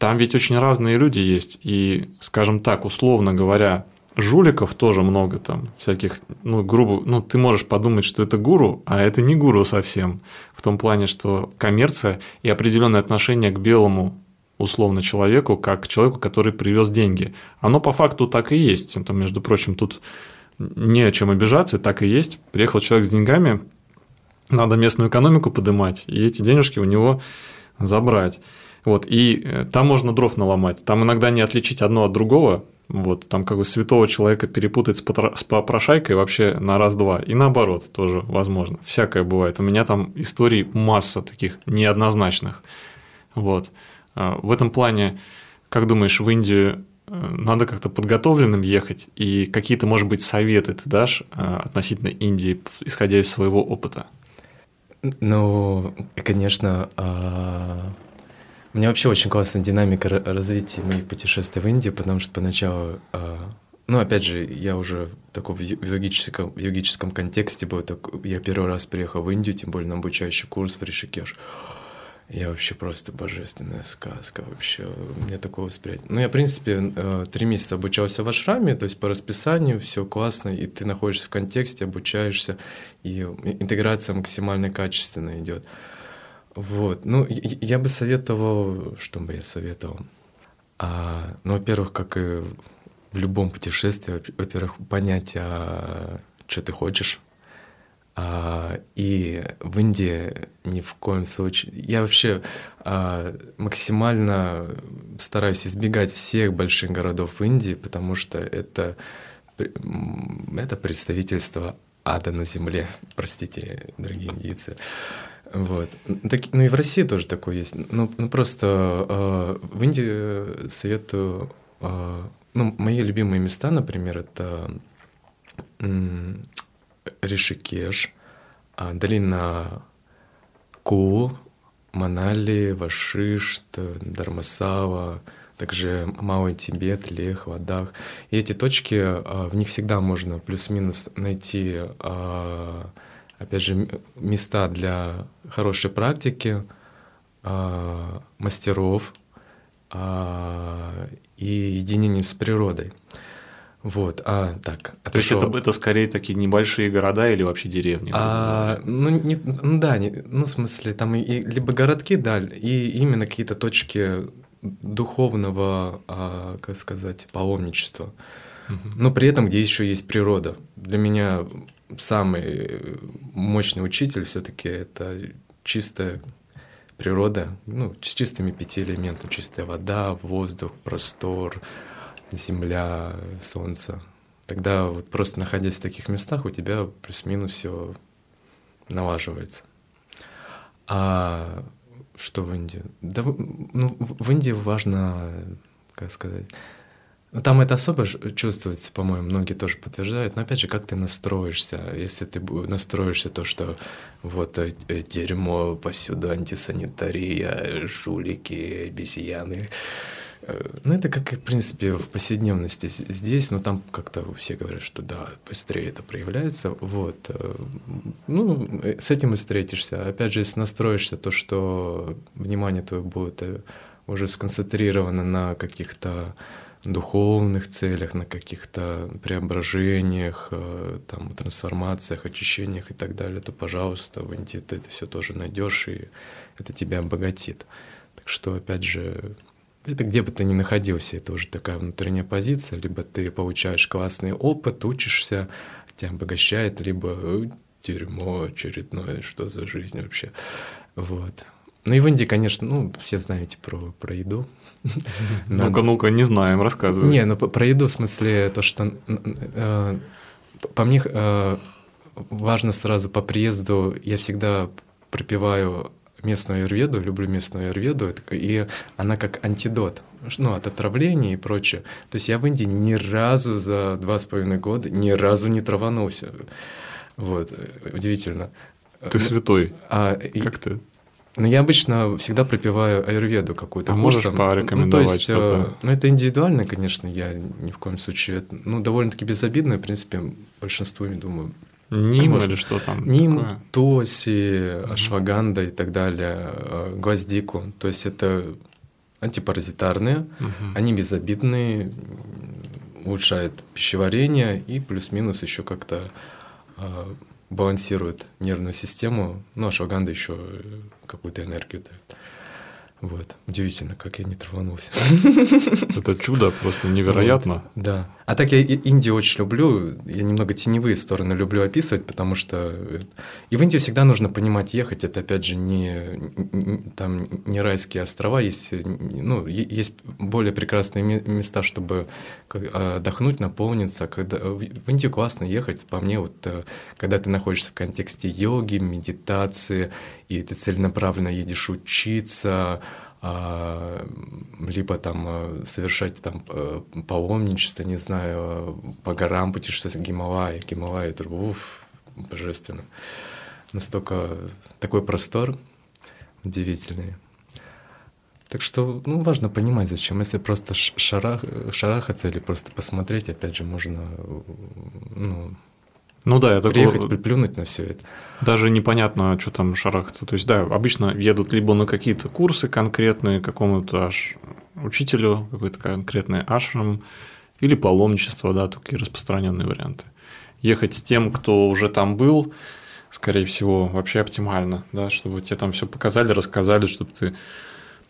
Speaker 1: там ведь очень разные люди есть, и, скажем так, условно говоря, жуликов тоже много там, всяких, ну, грубо, ну, ты можешь подумать, что это гуру, а это не гуру совсем, в том плане, что коммерция и определенное отношение к белому условно человеку, как к человеку, который привез деньги. Оно по факту так и есть. Там, между прочим, тут не о чем обижаться, так и есть. Приехал человек с деньгами, надо местную экономику поднимать, и эти денежки у него забрать. Вот, и э, там можно дров наломать. Там иногда не отличить одно от другого. Вот, там как бы святого человека перепутать с, потро... с попрошайкой вообще на раз-два. И наоборот тоже возможно. Всякое бывает. У меня там историй масса таких неоднозначных. Вот. А, в этом плане, как думаешь, в Индию э, надо как-то подготовленным ехать? И какие-то, может быть, советы ты дашь э, относительно Индии, исходя из своего опыта?
Speaker 2: Ну, конечно, а, меня вообще очень классная динамика развития моих путешествий в Индию, потому что поначалу, э, ну, опять же, я уже такой в йогическом, в йогическом контексте был, так, я первый раз приехал в Индию, тем более на обучающий курс в Ришикеш. Я вообще просто божественная сказка вообще. У меня такое восприятие. Ну, я, в принципе, э, три месяца обучался в ашраме, то есть по расписанию все классно, и ты находишься в контексте, обучаешься, и интеграция максимально качественно идет. Вот, ну, я бы советовал, что бы я советовал? А, ну, во-первых, как и в любом путешествии, во-первых, понять, а, что ты хочешь. А, и в Индии ни в коем случае... Я вообще а, максимально стараюсь избегать всех больших городов в Индии, потому что это, это представительство ада на земле, простите, дорогие индийцы. Вот. Так, ну и в России тоже такое есть. Ну, ну просто э, в Индии советую... Э, ну, мои любимые места, например, это э, Ришикеш, э, долина Ку, Манали, Вашишт, Дармасава, также Мао Тибет, Лех, Вадах. И эти точки, а, в них всегда можно плюс-минус найти, а, опять же, места для хорошей практики, а, мастеров и единения с природой. Вот, а так.
Speaker 1: А То есть это, это скорее такие небольшие города или вообще деревни?
Speaker 2: А, ну, не, ну да, не, ну в смысле там и, и либо городки, да, и именно какие-то точки духовного, а, как сказать, паломничества. Но при этом, где еще есть природа. Для меня самый мощный учитель все-таки это чистая природа, ну, с чистыми пяти элементами. Чистая вода, воздух, простор, земля, солнце. Тогда вот просто находясь в таких местах, у тебя плюс-минус все налаживается. А что в Индии? Да, ну, в Индии важно, как сказать, ну, там это особо чувствуется, по-моему, многие тоже подтверждают. Но опять же, как ты настроишься? Если ты настроишься то, что вот э, э, дерьмо повсюду, антисанитария, жулики, обезьяны, Э, ну, это как, в принципе, в повседневности здесь, но там как-то все говорят, что да, быстрее это проявляется. Вот. Ну, с этим и встретишься. Опять же, если настроишься, то, что внимание твое будет уже сконцентрировано на каких-то духовных целях, на каких-то преображениях, там, трансформациях, очищениях и так далее, то, пожалуйста, в Индии ты это все тоже найдешь, и это тебя обогатит. Так что, опять же, это где бы ты ни находился, это уже такая внутренняя позиция, либо ты получаешь классный опыт, учишься, тебя обогащает, либо э, дерьмо очередное, что за жизнь вообще. Вот. Ну и в Индии, конечно, ну, все знаете про, про еду.
Speaker 1: Ну-ка, ну-ка, не знаем, рассказывай.
Speaker 2: Не, ну про еду в смысле то, что э, по мне э, важно сразу по приезду, я всегда пропиваю местную аюрведу, люблю местную аюрведу, и она как антидот ну, от отравления и прочее. То есть я в Индии ни разу за два с половиной года ни разу не траванулся. Вот, удивительно.
Speaker 1: Ты святой. А, как ты?
Speaker 2: Ну, я обычно всегда пропиваю аюрведу какую-то.
Speaker 1: А курсом. можешь порекомендовать ну, то есть, что-то? Э,
Speaker 2: ну, это индивидуально, конечно, я ни в коем случае... Ну, довольно-таки безобидно, в принципе, большинству, я думаю,
Speaker 1: Ним или что там?
Speaker 2: Ним, такое? тоси, угу. ашваганда и так далее, э, гвоздику. То есть это антипаразитарные, угу. они безобидные, улучшают пищеварение и плюс-минус еще как-то э, балансирует нервную систему. Ну, ашваганда еще какую-то энергию дает. Вот. Удивительно, как я не траванулся.
Speaker 1: Это чудо просто невероятно. Вот.
Speaker 2: Да. А так я Индию очень люблю. Я немного теневые стороны люблю описывать, потому что и в Индию всегда нужно понимать ехать. Это опять же не там не райские острова, есть ну есть более прекрасные места, чтобы отдохнуть, наполниться. Когда в Индию классно ехать, по мне вот э, когда ты находишься в контексте йоги, медитации и ты целенаправленно едешь учиться, а, либо там э, совершать там э, паломничество, не знаю, по горам путешествовать, Гималай, Гималай, это уф, божественно. Настолько такой простор удивительный. Так что, ну, важно понимать, зачем. Если просто шарах, шарахаться или просто посмотреть, опять же, можно, ну,
Speaker 1: ну да, это
Speaker 2: приехать, такого... приплюнуть на все это.
Speaker 1: Даже непонятно, что там шарахаться. То есть, да, обычно едут либо на какие-то курсы конкретные какому-то аж учителю, какой-то конкретный ашрам, или паломничество, да, такие распространенные варианты. Ехать с тем, кто уже там был, скорее всего, вообще оптимально, да, чтобы тебе там все показали, рассказали, чтобы ты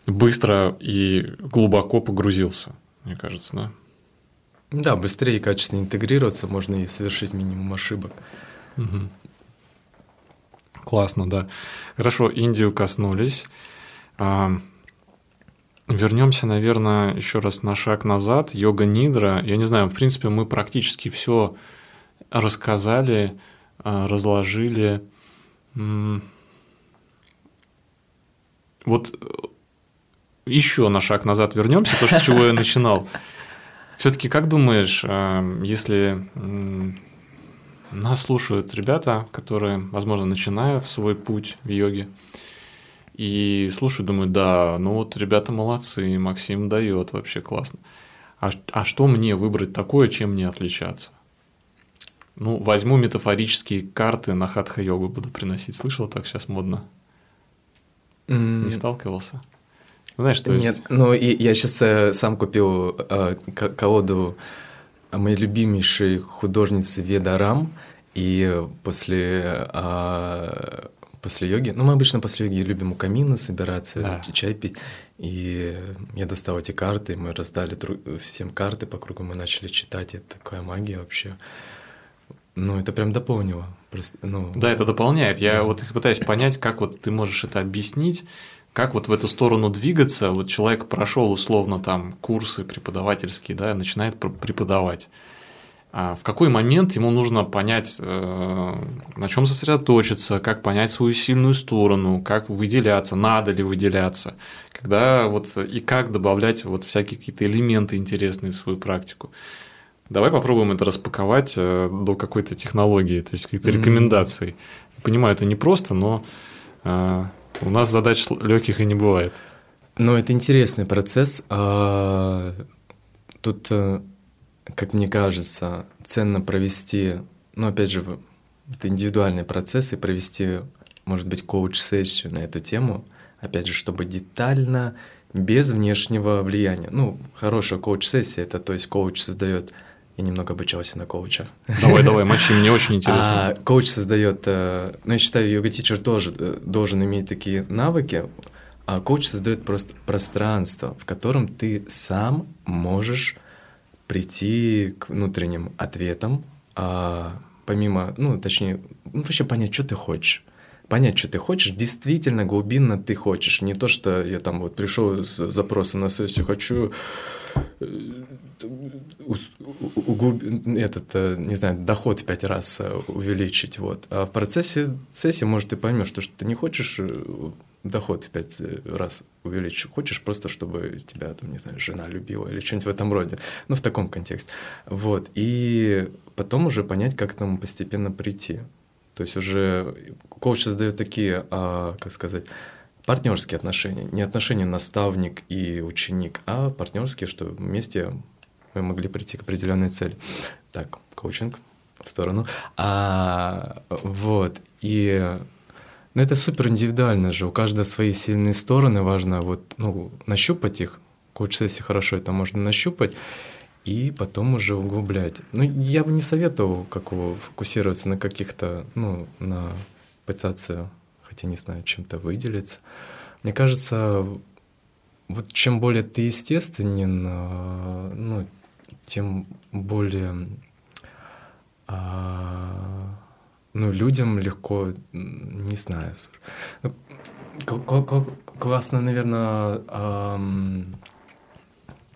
Speaker 1: быстро и глубоко погрузился, мне кажется, да.
Speaker 2: Да, быстрее и качественно интегрироваться, можно и совершить минимум ошибок. Угу.
Speaker 1: Классно, да. Хорошо, Индию коснулись. А, вернемся, наверное, еще раз на шаг назад. Йога Нидра. Я не знаю, в принципе, мы практически все рассказали а, разложили вот еще на шаг назад вернемся, то, с чего я начинал. Все-таки как думаешь, э, если нас слушают ребята, которые, возможно, начинают свой путь в йоге, и слушают, думают, да, ну вот ребята молодцы, Максим дает, вообще классно. А, а что мне выбрать такое, чем мне отличаться? Ну, возьму метафорические карты на хатха-йогу буду приносить. Слышал, так сейчас модно? Mm. Не сталкивался?
Speaker 2: Знаешь, то есть... Нет, ну и я сейчас э, сам купил э, колоду моей любимейшей художницы Веда Рам, и после, э, после йоги, ну мы обычно после йоги любим у камина собираться, да. чай пить, и я достал эти карты, мы раздали всем карты по кругу, мы начали читать, это такая магия вообще. Ну, это прям дополнило. Просто, ну...
Speaker 1: Да, это дополняет. Я да. вот пытаюсь понять, как вот ты можешь это объяснить, как вот в эту сторону двигаться. Вот человек прошел условно там курсы преподавательские, да, начинает преподавать. А в какой момент ему нужно понять, э, на чем сосредоточиться, как понять свою сильную сторону, как выделяться, надо ли выделяться, когда вот и как добавлять вот всякие какие-то элементы интересные в свою практику. Давай попробуем это распаковать э, до какой-то технологии, то есть каких-то mm-hmm. рекомендаций. Понимаю, это непросто, но э, у нас задач легких и не бывает.
Speaker 2: Ну, это интересный процесс. А, тут, э, как мне кажется, ценно провести, ну, опять же, это индивидуальный процесс и провести, может быть, коуч-сессию на эту тему, опять же, чтобы детально, без внешнего влияния. Ну, хорошая коуч-сессия, это то есть коуч создает я немного обучался на коуча.
Speaker 1: Давай, давай, мочи, мне очень интересно.
Speaker 2: А, коуч создает, э, ну, я считаю, йога-тичер тоже э, должен иметь такие навыки, а коуч создает просто пространство, в котором ты сам можешь прийти к внутренним ответам, а, помимо, ну, точнее, ну, вообще понять, что ты хочешь понять, что ты хочешь, действительно глубинно ты хочешь. Не то, что я там вот пришел с запросом на сессию, хочу э, этот, э, не знаю, доход в пять раз э, увеличить. Вот. А в процессе сессии, может, ты поймешь, что, что ты не хочешь доход в пять раз увеличить, хочешь просто, чтобы тебя, там, не знаю, жена любила или что-нибудь в этом роде. Ну, в таком контексте. Вот. И потом уже понять, как к этому постепенно прийти. То есть уже коуч создает такие, а, как сказать, партнерские отношения. Не отношения наставник и ученик, а партнерские, что вместе мы могли прийти к определенной цели. Так, коучинг в сторону. А, вот. И ну, это супер индивидуально же. У каждого свои сильные стороны. Важно вот, ну, нащупать их. Коуч-сессии хорошо это можно нащупать и потом уже углублять. Ну, я бы не советовал как фокусироваться на каких-то, ну, на пытаться, хотя не знаю, чем-то выделиться. Мне кажется, вот чем более ты естественен, а, ну, тем более а, ну, людям легко, не знаю. Ну, классно, наверное,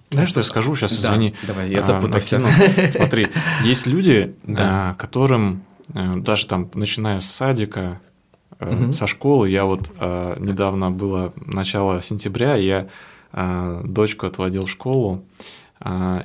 Speaker 1: знаешь, что я скажу сейчас, извини.
Speaker 2: Да, давай, я запутался.
Speaker 1: А, смотри, есть люди, да. а, которым а, даже там, начиная с садика, угу. со школы, я вот а, недавно было начало сентября, я а, дочку отводил в школу, а,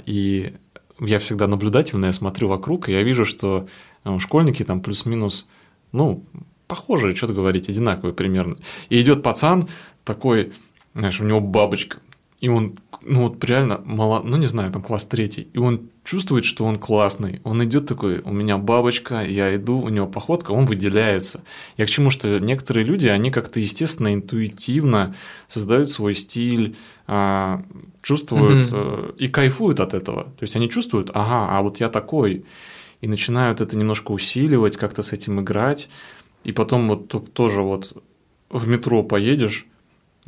Speaker 1: и я всегда наблюдательно, я смотрю вокруг, и я вижу, что а, школьники там плюс-минус, ну, похожие, что-то говорить, одинаковые примерно. И идет пацан такой, знаешь, у него бабочка, и он, ну вот реально, мало, ну не знаю, там класс третий, и он чувствует, что он классный, он идет такой, у меня бабочка, я иду, у него походка, он выделяется. Я к чему, что некоторые люди, они как-то естественно, интуитивно создают свой стиль, а, чувствуют угу. и кайфуют от этого. То есть они чувствуют, ага, а вот я такой, и начинают это немножко усиливать, как-то с этим играть, и потом вот тоже вот в метро поедешь,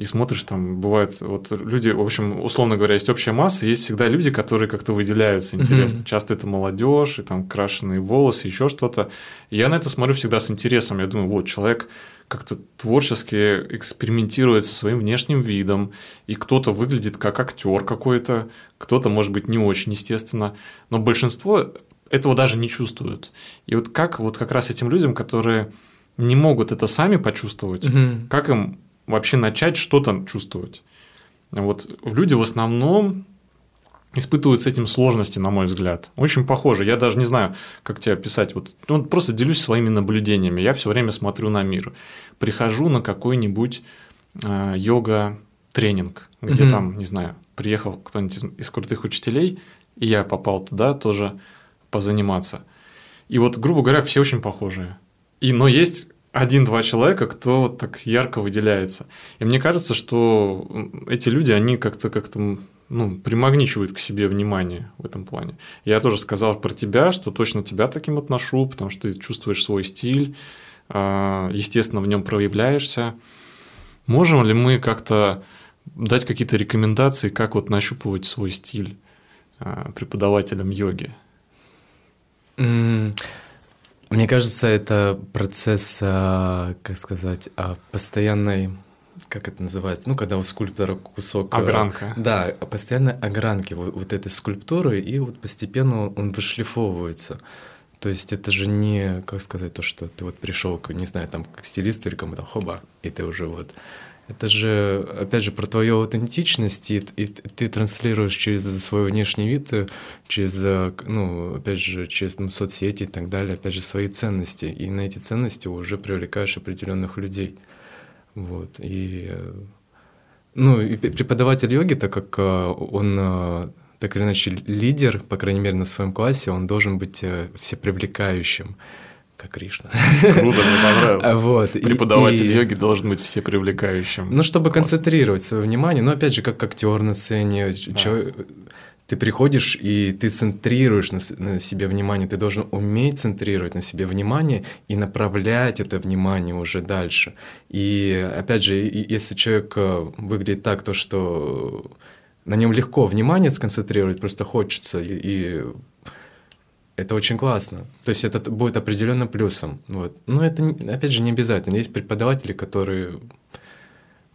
Speaker 1: и смотришь, там бывают вот люди, в общем, условно говоря, есть общая масса, есть всегда люди, которые как-то выделяются интересно. Mm-hmm. Часто это молодежь, и там крашеные волосы, еще что-то. И я на это смотрю всегда с интересом. Я думаю, вот человек как-то творчески экспериментирует со своим внешним видом, и кто-то выглядит как актер какой-то, кто-то, может быть, не очень естественно, но большинство этого даже не чувствуют. И вот как вот как раз этим людям, которые не могут это сами почувствовать, угу. как им вообще начать что-то чувствовать? Вот люди в основном испытывают с этим сложности, на мой взгляд. Очень похоже. Я даже не знаю, как тебе описать. Вот, ну, просто делюсь своими наблюдениями. Я все время смотрю на мир. Прихожу на какой-нибудь э, йога-тренинг, где mm-hmm. там, не знаю, приехал кто-нибудь из, из крутых учителей, и я попал туда тоже позаниматься. И вот, грубо говоря, все очень похожие. И, но есть один-два человека, кто вот так ярко выделяется. И мне кажется, что эти люди, они как-то как-то ну, примагничивают к себе внимание в этом плане. Я тоже сказал про тебя, что точно тебя таким отношу, потому что ты чувствуешь свой стиль, а, естественно, в нем проявляешься. Можем ли мы как-то дать какие-то рекомендации, как вот нащупывать свой стиль а, преподавателям йоги?
Speaker 2: Мне кажется, это процесс, а, как сказать, постоянной как это называется, ну, когда у скульптора кусок...
Speaker 1: Э, огранка.
Speaker 2: Да, постоянно огранки вот, вот этой скульптуры, и вот постепенно он вышлифовывается. То есть это же не, как сказать, то, что ты вот пришел, не знаю, там, к стилисту или кому-то, хоба, и ты уже вот... Это же, опять же, про твою аутентичность, и, и ты транслируешь через свой внешний вид, э, через, э, ну, опять же, через ну, соцсети и так далее, опять же, свои ценности. И на эти ценности уже привлекаешь определенных людей. Вот, и, ну, и преподаватель йоги, так как э, он э, так или иначе лидер, по крайней мере, на своем классе, он должен быть э, всепривлекающим как Кришна.
Speaker 1: Круто, мне понравилось. Вот. Преподаватель и, йоги должен быть всепривлекающим.
Speaker 2: Ну, чтобы Класс. концентрировать свое внимание, но опять же, как актер на сцене, да. человек, ты приходишь и ты центрируешь на, на себе внимание, ты должен уметь центрировать на себе внимание и направлять это внимание уже дальше. И опять же, если человек э, выглядит так, то что на нем легко внимание сконцентрировать, просто хочется, и, и это очень классно. То есть это будет определенным плюсом. Вот. Но это, опять же, не обязательно. Есть преподаватели, которые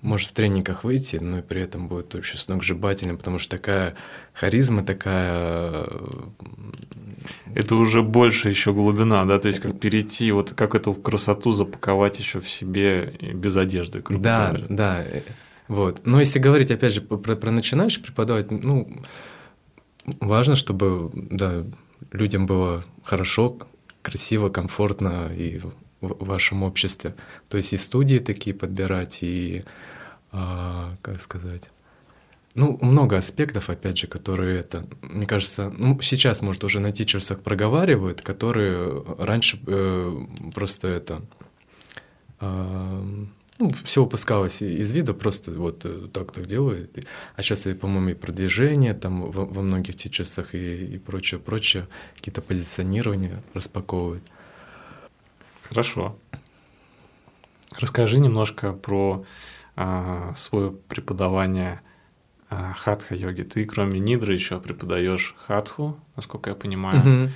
Speaker 2: может в тренингах выйти, но и при этом будет вообще сногсшибательным, потому что такая харизма, такая...
Speaker 1: Это уже больше еще глубина, да, то есть как перейти, вот как эту красоту запаковать еще в себе без одежды,
Speaker 2: грубо да, говоря. Да, вот. Но если говорить, опять же, про, про начинающих преподавать, ну, важно, чтобы, да, людям было хорошо, красиво, комфортно и в вашем обществе. То есть и студии такие подбирать, и, а, как сказать, ну, много аспектов, опять же, которые это, мне кажется, ну, сейчас, может, уже на тичерсах проговаривают, которые раньше э, просто это, э, ну, все упускалось из вида, просто вот э, так так делают. А сейчас, по-моему, и продвижение там во, во многих тичерсах и, и прочее, прочее, какие-то позиционирования распаковывают.
Speaker 1: Хорошо. Расскажи немножко про а, свое преподавание а, хатха-йоги. Ты, кроме нидры, еще преподаешь хатху, насколько я понимаю. Угу.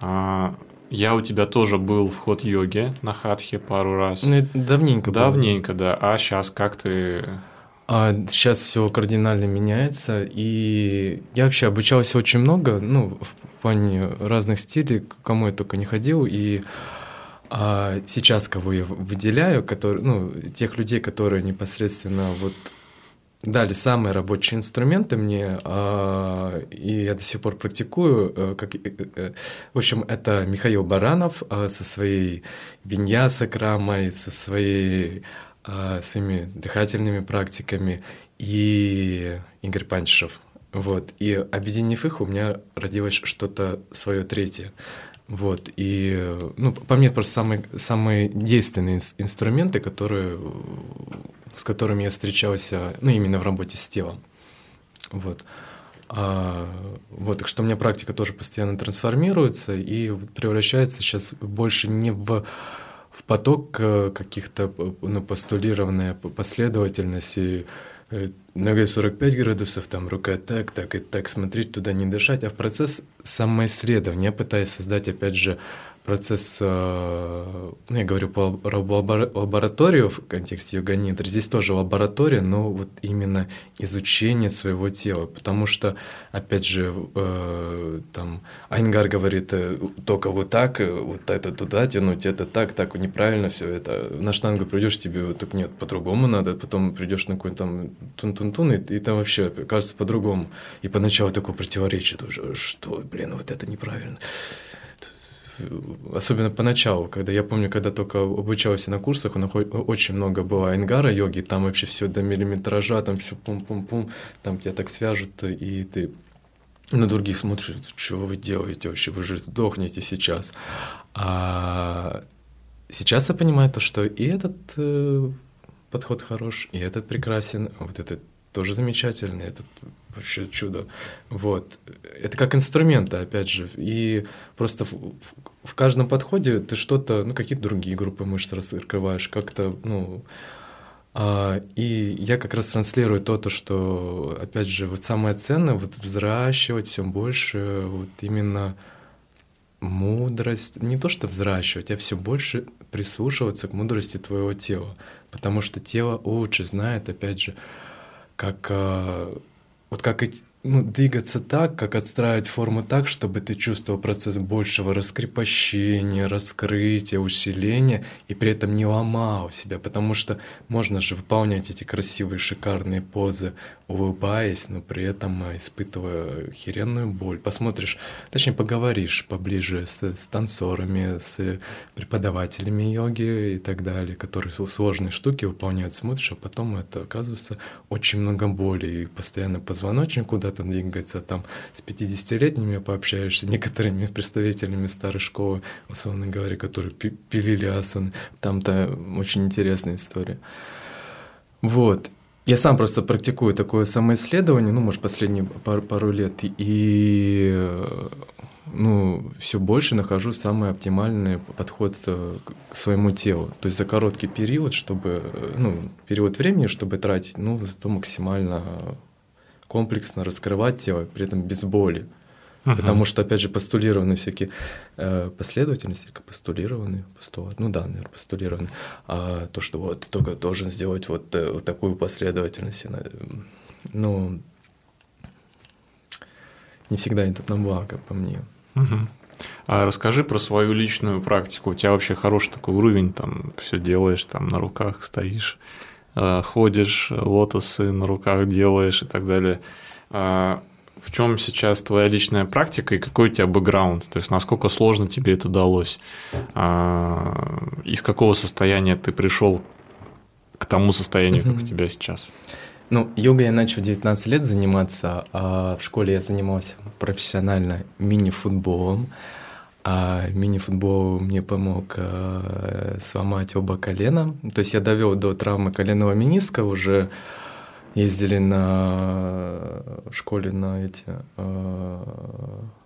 Speaker 1: А, я у тебя тоже был в ход йоги на хатхе пару раз.
Speaker 2: Ну, давненько.
Speaker 1: Давненько, было. да. А сейчас как ты
Speaker 2: а сейчас все кардинально меняется, и я вообще обучался очень много, ну, в плане разных стилей, кому я только не ходил, и а сейчас кого я выделяю, которые, ну, тех людей, которые непосредственно вот дали самые рабочие инструменты мне, а, и я до сих пор практикую. Э, как, э, э, в общем, это Михаил Баранов а, со своей виньясакрамой, со своей, а, своими дыхательными практиками, и Игорь Панчев. Вот. И объединив их, у меня родилось что-то свое третье. Вот, и, ну, по мне, просто самые, самые действенные инструменты, которые, с которыми я встречался, ну, именно в работе с телом. Вот. А, вот, так что у меня практика тоже постоянно трансформируется и превращается сейчас больше не в, в поток э, каких-то ну, постулированная последовательность и Э, нога 45 градусов, там рука так, так и так смотреть, туда не дышать, а в процесс самоисследования, пытаясь создать, опять же, процесс, э, ну, я говорю по лабораторию в контексте йога нидр, здесь тоже лаборатория, но вот именно изучение своего тела, потому что, опять же, э, там, Айнгар говорит, э, только вот так, вот это туда тянуть, это так, так, неправильно все это. На штангу придешь, тебе так нет, по-другому надо, потом придешь на какой-то там тун-тун-тун, и, и там вообще кажется по-другому. И поначалу такое противоречие тоже, что, блин, вот это неправильно особенно поначалу, когда я помню, когда только обучался на курсах, у нас очень много было айнгара йоги, там вообще все до миллиметража, там все пум-пум-пум, там тебя так свяжут, и ты на других смотришь, что вы делаете вообще, вы же сдохнете сейчас. А сейчас я понимаю то, что и этот э, подход хорош, и этот прекрасен, вот этот тоже замечательный, этот вообще чудо. Вот. Это как инструменты, опять же. И просто в, каждом подходе ты что-то, ну, какие-то другие группы мышц раскрываешь, как-то, ну... А, и я как раз транслирую то, то, что, опять же, вот самое ценное, вот взращивать все больше, вот именно мудрость, не то что взращивать, а все больше прислушиваться к мудрости твоего тела, потому что тело лучше знает, опять же, как а, вот как ну, двигаться так, как отстраивать форму так, чтобы ты чувствовал процесс большего раскрепощения, раскрытия, усиления, и при этом не ломал себя, потому что можно же выполнять эти красивые, шикарные позы, улыбаясь, но при этом испытывая херенную боль. Посмотришь, точнее поговоришь поближе с, с танцорами, с преподавателями йоги и так далее, которые сложные штуки выполняют, смотришь, а потом это оказывается очень много боли, и постоянно позвоночник куда куда-то двигается, там с 50-летними пообщаешься, некоторыми представителями старой школы, условно говоря, которые пилили асаны. Там-то очень интересная история. Вот. Я сам просто практикую такое самоисследование, ну, может, последние пару, пару лет, и ну, все больше нахожу самый оптимальный подход э, к своему телу. То есть за короткий период, чтобы, ну, период времени, чтобы тратить, ну, зато максимально комплексно раскрывать тело, при этом без боли. Uh-huh. Потому что, опять же, постулированы всякие э, последовательности, как постулированы, постулат, ну да, наверное, постулированы, а то, что вот ты только должен сделать вот, э, вот такую последовательность, ну, не всегда идут на благо, по мне.
Speaker 1: Uh-huh. А расскажи про свою личную практику. У тебя вообще хороший такой уровень, там все делаешь, там на руках стоишь. Э, ходишь, лотосы на руках делаешь и так далее. А, в чем сейчас твоя личная практика и какой у тебя бэкграунд? То есть насколько сложно тебе это далось? А, из какого состояния ты пришел к тому состоянию, как у тебя сейчас?
Speaker 2: Ну, йогой я начал 19 лет заниматься, а в школе я занимался профессионально мини-футболом. А мини-футбол мне помог э, сломать оба колена. То есть я довел до травмы коленного мениска, уже ездили на в школе на эти э,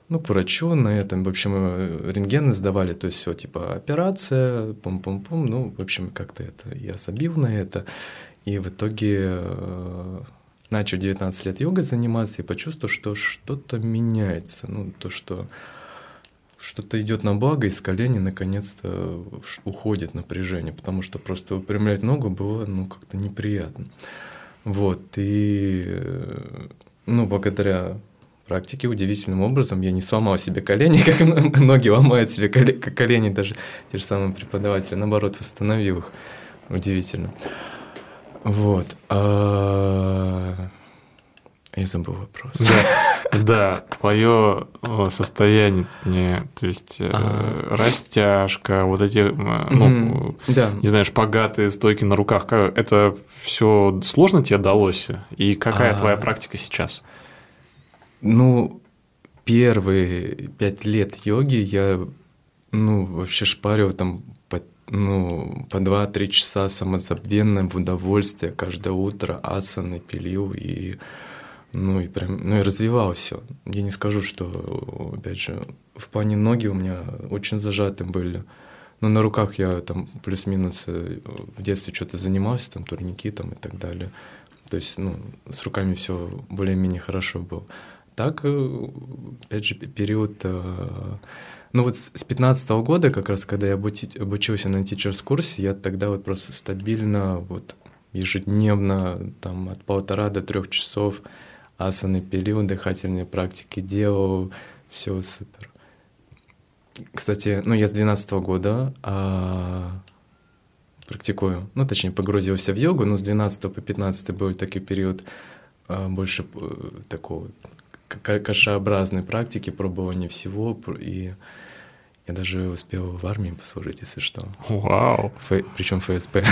Speaker 2: ну, к врачу на этом, в общем, э, рентгены сдавали, то есть все, типа, операция, пум-пум-пум, ну, в общем, как-то это, я забил на это, и в итоге э, начал 19 лет йогой заниматься и почувствовал, что что-то меняется, ну, то, что что-то идет на благо, из колени наконец-то уходит напряжение, потому что просто выпрямлять ногу было ну, как-то неприятно. Вот, и ну, благодаря практике удивительным образом я не сломал себе колени, как многие ломают себе колени, даже те же самые преподаватели, наоборот, восстановил их. Удивительно. Вот. А... Я забыл вопрос.
Speaker 1: Да, твое состояние, то есть э, а. растяжка, вот эти, ну, да. не знаю, шпагаты, стойки на руках, это все сложно тебе далось? И какая а... твоя практика сейчас?
Speaker 2: Ну, первые пять лет йоги я, ну, вообще шпарил там по, ну, по 2-3 часа самозабвенно в удовольствие каждое утро асаны пилил и ну и прям, ну и развивал все. Я не скажу, что, опять же, в плане ноги у меня очень зажаты были. Но на руках я там плюс-минус э, в детстве что-то занимался, там турники там и так далее. То есть, ну, с руками все более-менее хорошо было. Так, э, опять же, период э, Ну вот с 15 года, как раз когда я обучился на teachers курсе, я тогда вот просто стабильно, вот ежедневно, там от полтора до трех часов асаны пилил, дыхательные практики делал, все супер. Кстати, ну я с 12 года а, практикую, ну точнее погрузился в йогу, но с 12 по 15 был такой период а, больше э, такого кашеобразной практики, пробования всего, и я даже успел в армии послужить, если что.
Speaker 1: Вау!
Speaker 2: Ф... Причем ФСП.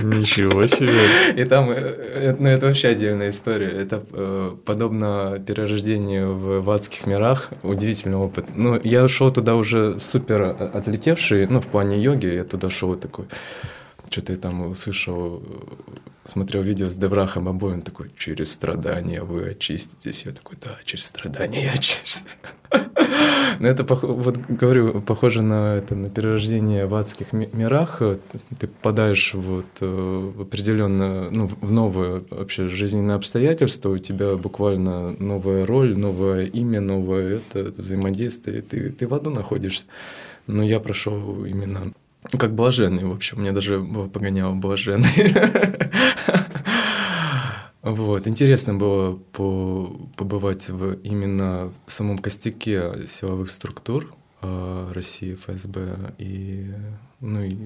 Speaker 1: Ничего себе!
Speaker 2: И там, э, э, ну это вообще отдельная история. Это э, подобно перерождению в, в адских мирах, удивительный опыт. Ну, я шел туда уже супер отлетевший, ну, в плане йоги, я туда шел такой что-то я там услышал, смотрел видео с Деврахом обоим, такой, через страдания вы очиститесь. Я такой, да, через страдания я очищусь. Но это, вот говорю, похоже на, это, на перерождение в адских мирах. Ты попадаешь вот э, в определенно, ну, в новые вообще жизненные обстоятельства, у тебя буквально новая роль, новое имя, новое это, это взаимодействие, ты, ты в аду находишься. Но я прошел именно как блаженный, в общем, мне даже погонял блаженный. Вот, интересно было по, побывать в именно в самом костяке силовых структур э, России, ФСБ, и, ну, и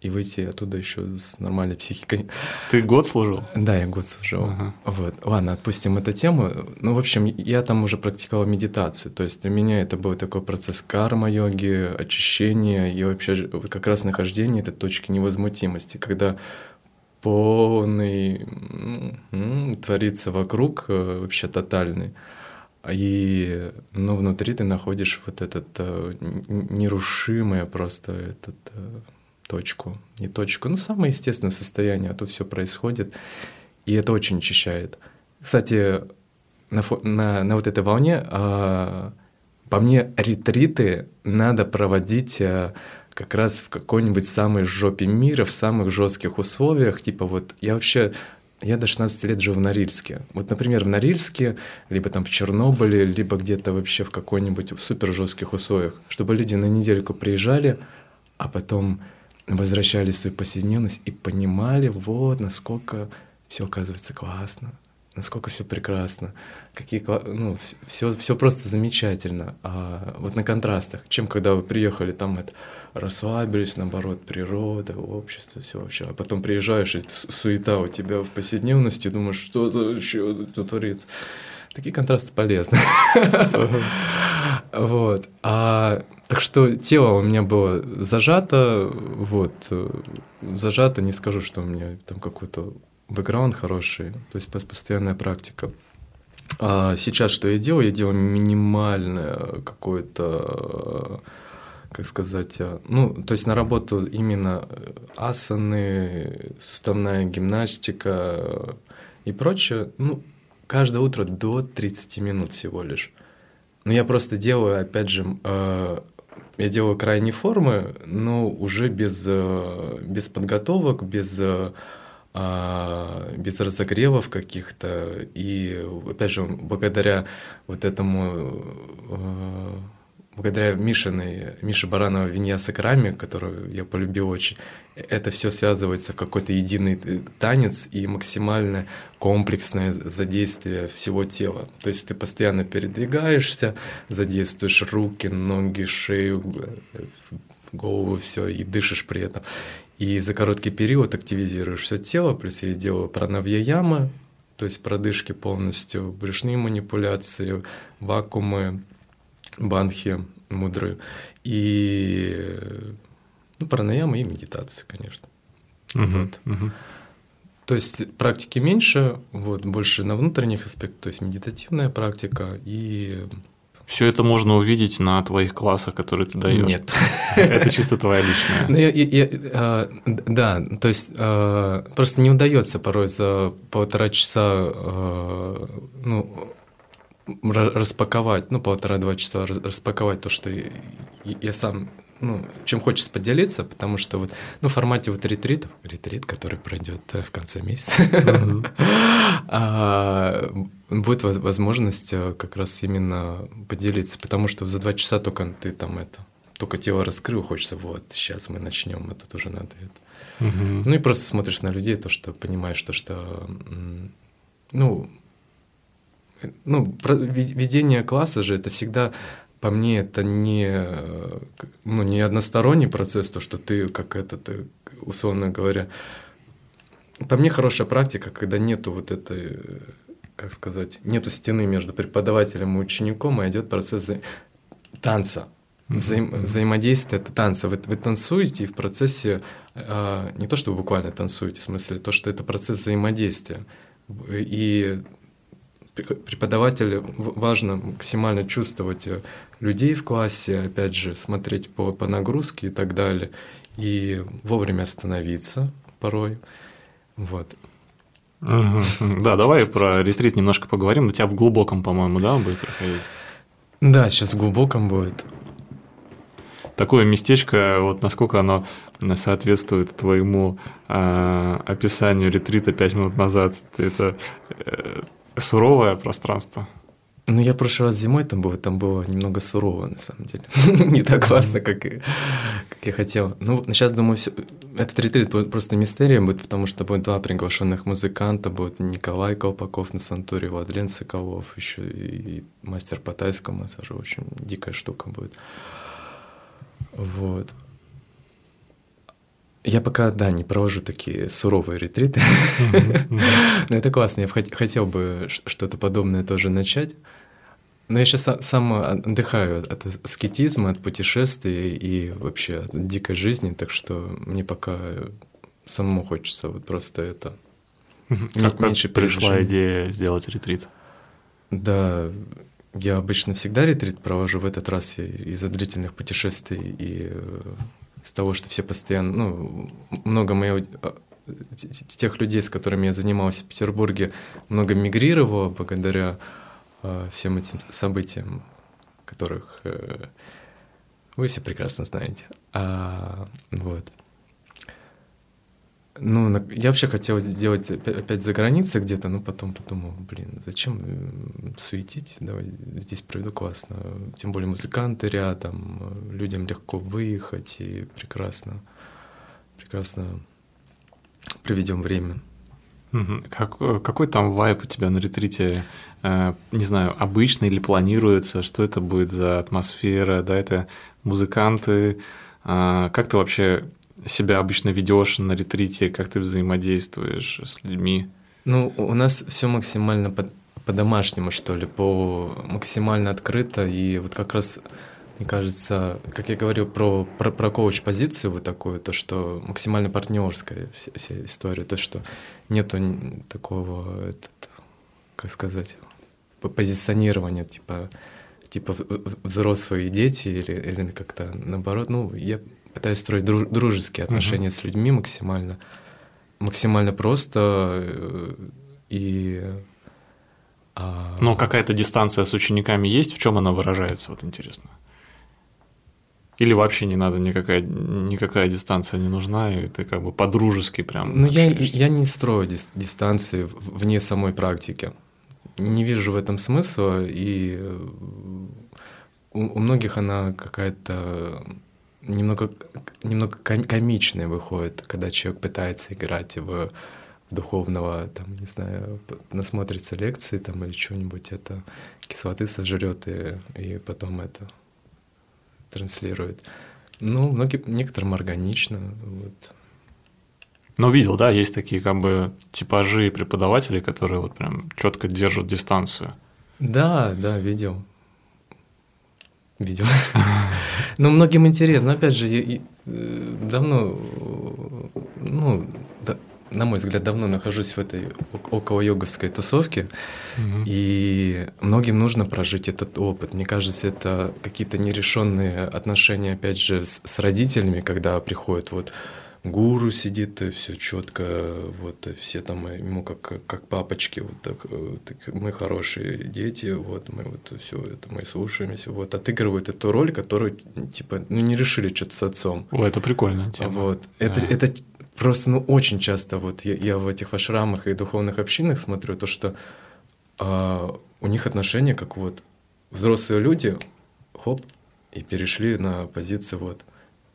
Speaker 2: и выйти оттуда еще с нормальной психикой.
Speaker 1: Ты год служил?
Speaker 2: Да, я год служил. Ага. Вот. Ладно, отпустим эту тему. Ну, в общем, я там уже практиковал медитацию. То есть для меня это был такой процесс карма-йоги, очищения и вообще как раз нахождение этой точки невозмутимости, когда полный м-м, творится вокруг э, вообще тотальный. И, ну, внутри ты находишь вот этот э, нерушимое просто этот э, точку, не точку, ну, самое естественное состояние, а тут все происходит, и это очень очищает. Кстати, на, на, на вот этой волне, а, по мне, ретриты надо проводить а, как раз в какой-нибудь самой жопе мира, в самых жестких условиях, типа вот я вообще я до 16 лет жил в Норильске. Вот, например, в Норильске, либо там в Чернобыле, либо где-то вообще в какой-нибудь супер жестких условиях, чтобы люди на недельку приезжали, а потом возвращались в свою повседневность и понимали, вот, насколько все оказывается классно, насколько все прекрасно, какие, ну, все, все просто замечательно. А вот на контрастах, чем когда вы приехали, там это расслабились, наоборот, природа, общество, все вообще. А потом приезжаешь, и суета у тебя в повседневности, думаешь, что за что творится. Такие контрасты полезны. Вот. А так что тело у меня было зажато, вот, э, зажато, не скажу, что у меня там какой-то бэкграунд хороший, то есть постоянная практика. А сейчас что я делаю? Я делаю минимальное какое-то, как сказать, э, ну, то есть на работу именно асаны, суставная гимнастика и прочее, ну, каждое утро до 30 минут всего лишь. Но я просто делаю, опять же, э, я делаю крайние формы, но уже без, э, без подготовок, без, э, а, без разогревов каких-то. И, опять же, благодаря вот этому благодаря Мишиной, Мише Баранова Виньяса Краме, которую я полюбил очень, это все связывается в какой-то единый танец и максимально комплексное задействие всего тела. То есть ты постоянно передвигаешься, задействуешь руки, ноги, шею, голову, все, и дышишь при этом. И за короткий период активизируешь все тело, плюс я делаю пранавьяяма, то есть продышки полностью, брюшные манипуляции, вакуумы, банхи мудрые, и ну, пранаяма и медитация, конечно.
Speaker 1: Угу, вот. угу.
Speaker 2: То есть практики меньше, вот, больше на внутренних аспектах, то есть медитативная практика и
Speaker 1: все это можно увидеть на твоих классах, которые ты даешь.
Speaker 2: Нет.
Speaker 1: Это чисто твоя личная.
Speaker 2: Ну, я, я, я, а, да, то есть а, просто не удается порой за полтора часа а, ну, распаковать, ну, полтора-два часа распаковать то, что я, сам ну, чем хочется поделиться, потому что вот, ну, в формате вот ретритов, ретрит, который пройдет э, в конце месяца, а, будет возможность э, как раз именно поделиться, потому что за два часа только ты там это, только тело раскрыл, хочется, вот, сейчас мы начнем, а тут уже надо это. Ну и просто смотришь на людей, то, что понимаешь, то, что, ну, ну, ведение класса же это всегда по мне это не, ну, не односторонний процесс, то, что ты как это, ты, условно говоря, по мне хорошая практика, когда нету вот этой, как сказать, нету стены между преподавателем и учеником, а идет процесс вза... танца. Взаим... Mm-hmm. Взаимодействие это танца. Вы, вы танцуете и в процессе э, не то, что вы буквально танцуете, в смысле, то, что это процесс взаимодействия. И преподавателю важно максимально чувствовать э, людей в классе, опять же, смотреть по, по нагрузке и так далее, и вовремя остановиться порой. Вот.
Speaker 1: Угу. Да, давай про ретрит немножко поговорим. У тебя в глубоком, по-моему, да, будет проходить?
Speaker 2: Да, сейчас в глубоком будет.
Speaker 1: Такое местечко, вот насколько оно соответствует твоему э, описанию ретрита пять минут назад. Это э, суровое пространство.
Speaker 2: Ну, я в прошлый раз зимой там был, там было немного сурово, на самом деле. Не так классно, как, как я хотел. Ну, сейчас, думаю, все... этот ретрит будет просто мистерием, будет, потому что будет два приглашенных музыканта, будет Николай Колпаков на Сантуре, Владлен Соколов, еще и мастер по тайскому массажу, очень дикая штука будет. Вот. Я пока, да, не провожу такие суровые ретриты. Но это классно. Я хотел бы что-то подобное тоже начать. Но я сейчас сам отдыхаю от аскетизма, от путешествий и вообще от дикой жизни, так что мне пока самому хочется вот просто это...
Speaker 1: Как меньше пришла идея сделать ретрит?
Speaker 2: Да, я обычно всегда ретрит провожу, в этот раз я из-за длительных путешествий и из того, что все постоянно, ну, много моего а, тех людей, с которыми я занимался в Петербурге, много мигрировало благодаря э, всем этим событиям, которых э, вы все прекрасно знаете. А, вот. Ну, я вообще хотел сделать опять за границей где-то, но потом подумал, блин, зачем суетить, давай здесь проведу классно. Тем более музыканты рядом, людям легко выехать и прекрасно, прекрасно проведем время.
Speaker 1: Как, какой там вайп у тебя на ретрите? Э, не знаю, обычный или планируется? Что это будет за атмосфера? Да, это музыканты? А, как ты вообще себя обычно ведешь на ретрите, как ты взаимодействуешь с людьми?
Speaker 2: Ну, у нас все максимально по, по-домашнему, что ли, по максимально открыто. И вот как раз, мне кажется, как я говорил про, про, про коуч-позицию вот такую, то, что максимально партнерская вся, вся история, то, что нету такого, этот, как сказать, позиционирования, типа, типа взрослые дети или, или как-то наоборот. Ну, я пытаюсь строить друж, дружеские отношения uh-huh. с людьми максимально, максимально просто э, и.
Speaker 1: А... Но какая-то дистанция с учениками есть, в чем она выражается, вот интересно. Или вообще не надо никакая, никакая дистанция не нужна, и ты как бы по-дружески прям.
Speaker 2: Ну, я, я не строю дис- дистанции вне самой практики. Не вижу в этом смысла, и э, у, у многих она какая-то немного, немного комичное выходит, когда человек пытается играть в духовного, там, не знаю, насмотрится лекции там или что-нибудь, это кислоты сожрет и, и потом это транслирует. Ну, многим, некоторым органично. Вот.
Speaker 1: Ну, видел, да, есть такие как бы типажи преподавателей, которые вот прям четко держат дистанцию.
Speaker 2: Да, да, видел видел. Но многим интересно. Но опять же, я, э, давно, ну, да, на мой взгляд, давно нахожусь в этой около йоговской тусовке, угу. и многим нужно прожить этот опыт. Мне кажется, это какие-то нерешенные отношения, опять же, с, с родителями, когда приходят вот гуру сидит, все четко, вот все там ему как, как папочки, вот так, так мы хорошие дети, вот мы вот все это мы слушаемся, вот отыгрывают эту роль, которую типа ну не решили что-то с отцом.
Speaker 1: О, это прикольно. Тема.
Speaker 2: Вот да. это это просто ну очень часто вот я, я в этих ашрамах и духовных общинах смотрю то, что а, у них отношения как вот взрослые люди, хоп, и перешли на позицию вот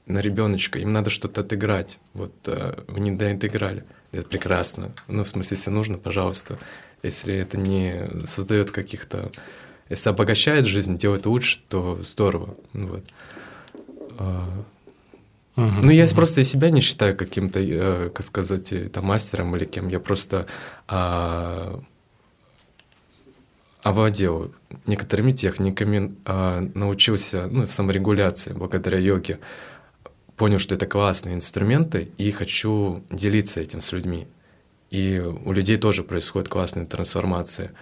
Speaker 2: на ребеночка, им надо что-то отыграть. Вот э, вы не доиграли. Это прекрасно. Ну, в смысле, если нужно, пожалуйста. Если это не создает каких-то... Если обогащает жизнь, делает лучше, то здорово. Вот. Uh, ну, я просто себя не считаю каким-то, э, как сказать, там, мастером или кем. Я просто э, овладел некоторыми техниками, э, научился ну, саморегуляции благодаря йоге понял, что это классные инструменты, и хочу делиться этим с людьми. И у людей тоже происходит классная трансформация.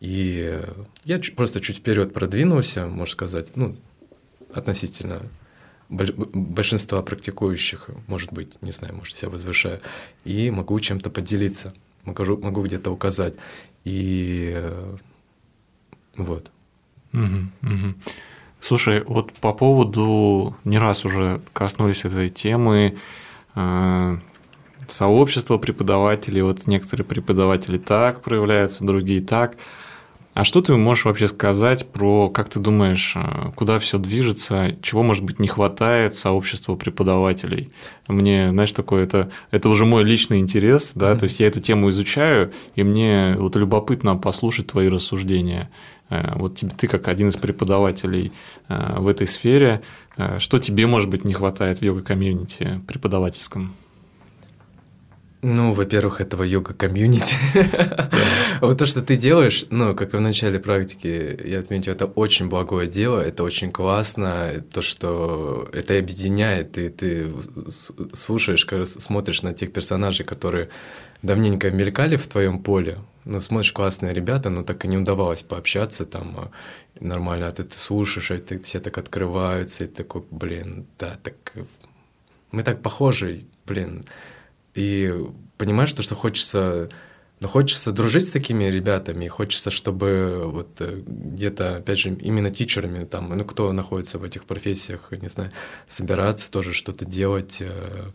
Speaker 2: И я просто чуть вперед продвинулся, можно сказать, ну, относительно большинства практикующих, может быть, не знаю, может, себя возвышаю, и могу чем-то поделиться, могу, могу где-то указать. И вот.
Speaker 1: Угу, угу. Слушай, вот по поводу, не раз уже коснулись этой темы, э, сообщества преподавателей, вот некоторые преподаватели так проявляются, другие так. А что ты можешь вообще сказать про, как ты думаешь, э, куда все движется, чего, может быть, не хватает сообществу преподавателей? Мне, знаешь, такое, это, это уже мой личный интерес, да, mm-hmm. то есть я эту тему изучаю, и мне вот любопытно послушать твои рассуждения. Э, вот тебе, ты как один из преподавателей э, в этой сфере, э, что тебе, может быть, не хватает в йога-комьюнити преподавательском?
Speaker 2: Ну, во-первых, этого йога-комьюнити. Вот то, что ты делаешь, ну, как и в начале практики, я отметил, это очень благое дело, это очень классно, то, что это объединяет, и ты слушаешь, смотришь на тех персонажей, которые давненько мелькали в твоем поле, ну, смотришь, классные ребята, но так и не удавалось пообщаться там а, нормально, а ты, ты слушаешь, а ты, все так открываются, и такой, блин, да, так мы так похожи, блин, и понимаешь, то, что хочется, ну, хочется дружить с такими ребятами, хочется, чтобы вот э, где-то, опять же, именно тичерами, там, ну, кто находится в этих профессиях, не знаю, собираться, тоже что-то делать, э,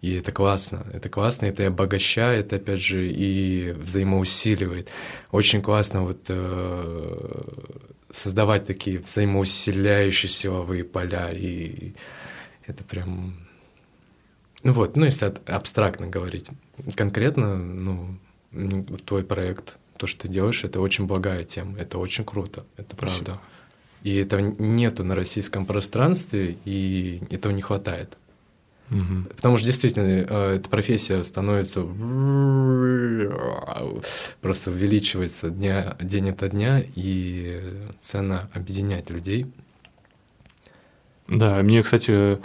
Speaker 2: и это классно, это классно, это и обогащает, опять же, и взаимоусиливает. Очень классно вот э, создавать такие взаимоусиляющие силовые поля, и это прям... Ну вот, ну если абстрактно говорить. Конкретно, ну, твой проект, то, что ты делаешь, это очень благая тема, это очень круто, это Спасибо. правда. И этого нету на российском пространстве, и этого не хватает. Угу. Потому что действительно э, эта профессия становится просто увеличивается дня, день ото дня, и цена объединять людей.
Speaker 1: Да, мне, кстати,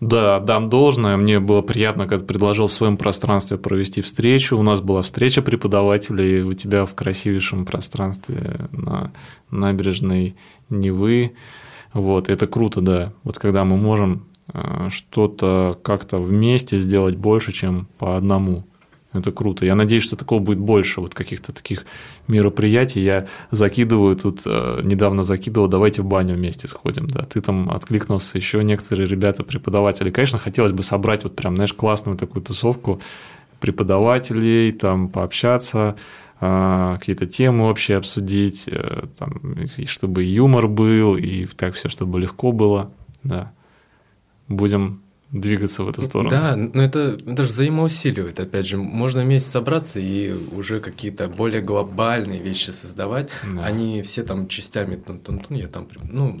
Speaker 1: да, дам должное. Мне было приятно, когда предложил в своем пространстве провести встречу. У нас была встреча преподавателей у тебя в красивейшем пространстве на набережной Невы. Вот, это круто, да. Вот когда мы можем что-то как-то вместе сделать больше, чем по одному. Это круто. Я надеюсь, что такого будет больше, вот каких-то таких мероприятий. Я закидываю тут, э, недавно закидывал, давайте в баню вместе сходим. Да, ты там откликнулся, еще некоторые ребята, преподаватели. Конечно, хотелось бы собрать вот прям, знаешь, классную такую тусовку преподавателей, там пообщаться, э, какие-то темы общие обсудить, там, чтобы юмор был, и так все, чтобы легко было. Да будем двигаться в эту сторону.
Speaker 2: Да, но это, это же взаимоусиливает, опять же. Можно вместе собраться и уже какие-то более глобальные вещи создавать. Да. Они все там частями, тун -тун -тун, я там, ну,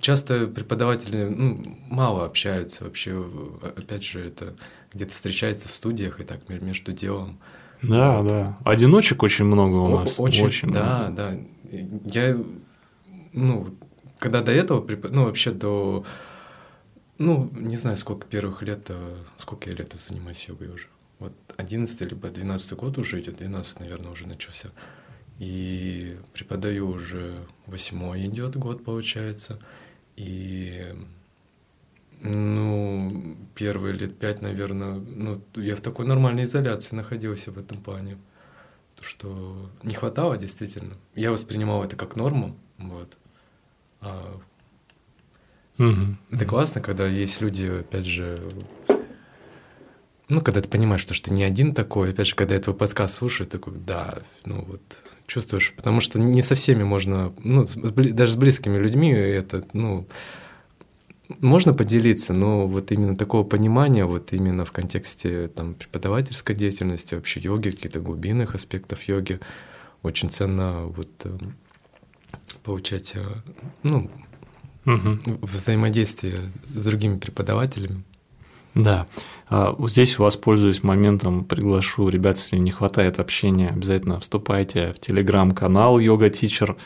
Speaker 2: часто преподаватели ну, мало общаются вообще. Опять же, это где-то встречается в студиях и так между делом.
Speaker 1: Да, вот. да. Одиночек очень много у нас.
Speaker 2: Очень, очень да, много. да. Я, ну, когда до этого, ну, вообще до ну, не знаю, сколько первых лет, э, сколько я лет занимаюсь йогой уже. Вот 11 либо 12 год уже идет, 12, наверное, уже начался. И преподаю уже восьмой идет год, получается. И Ну, первые лет пять, наверное, ну, я в такой нормальной изоляции находился в этом плане. Что не хватало действительно. Я воспринимал это как норму, вот. А
Speaker 1: Угу.
Speaker 2: Это классно, когда есть люди, опять же, ну, когда ты понимаешь, что, что ты не один такой, опять же, когда я твой подкаст слушаю, такой, да, ну вот, чувствуешь, потому что не со всеми можно, ну, даже с близкими людьми это, ну, можно поделиться, но вот именно такого понимания, вот именно в контексте там преподавательской деятельности, вообще йоги, каких-то глубинных аспектов йоги, очень ценно вот э, получать, э, ну, угу. взаимодействие с другими преподавателями.
Speaker 1: Да. А, здесь воспользуюсь моментом, приглашу ребят, если не хватает общения, обязательно вступайте в телеграм-канал Йога Тичер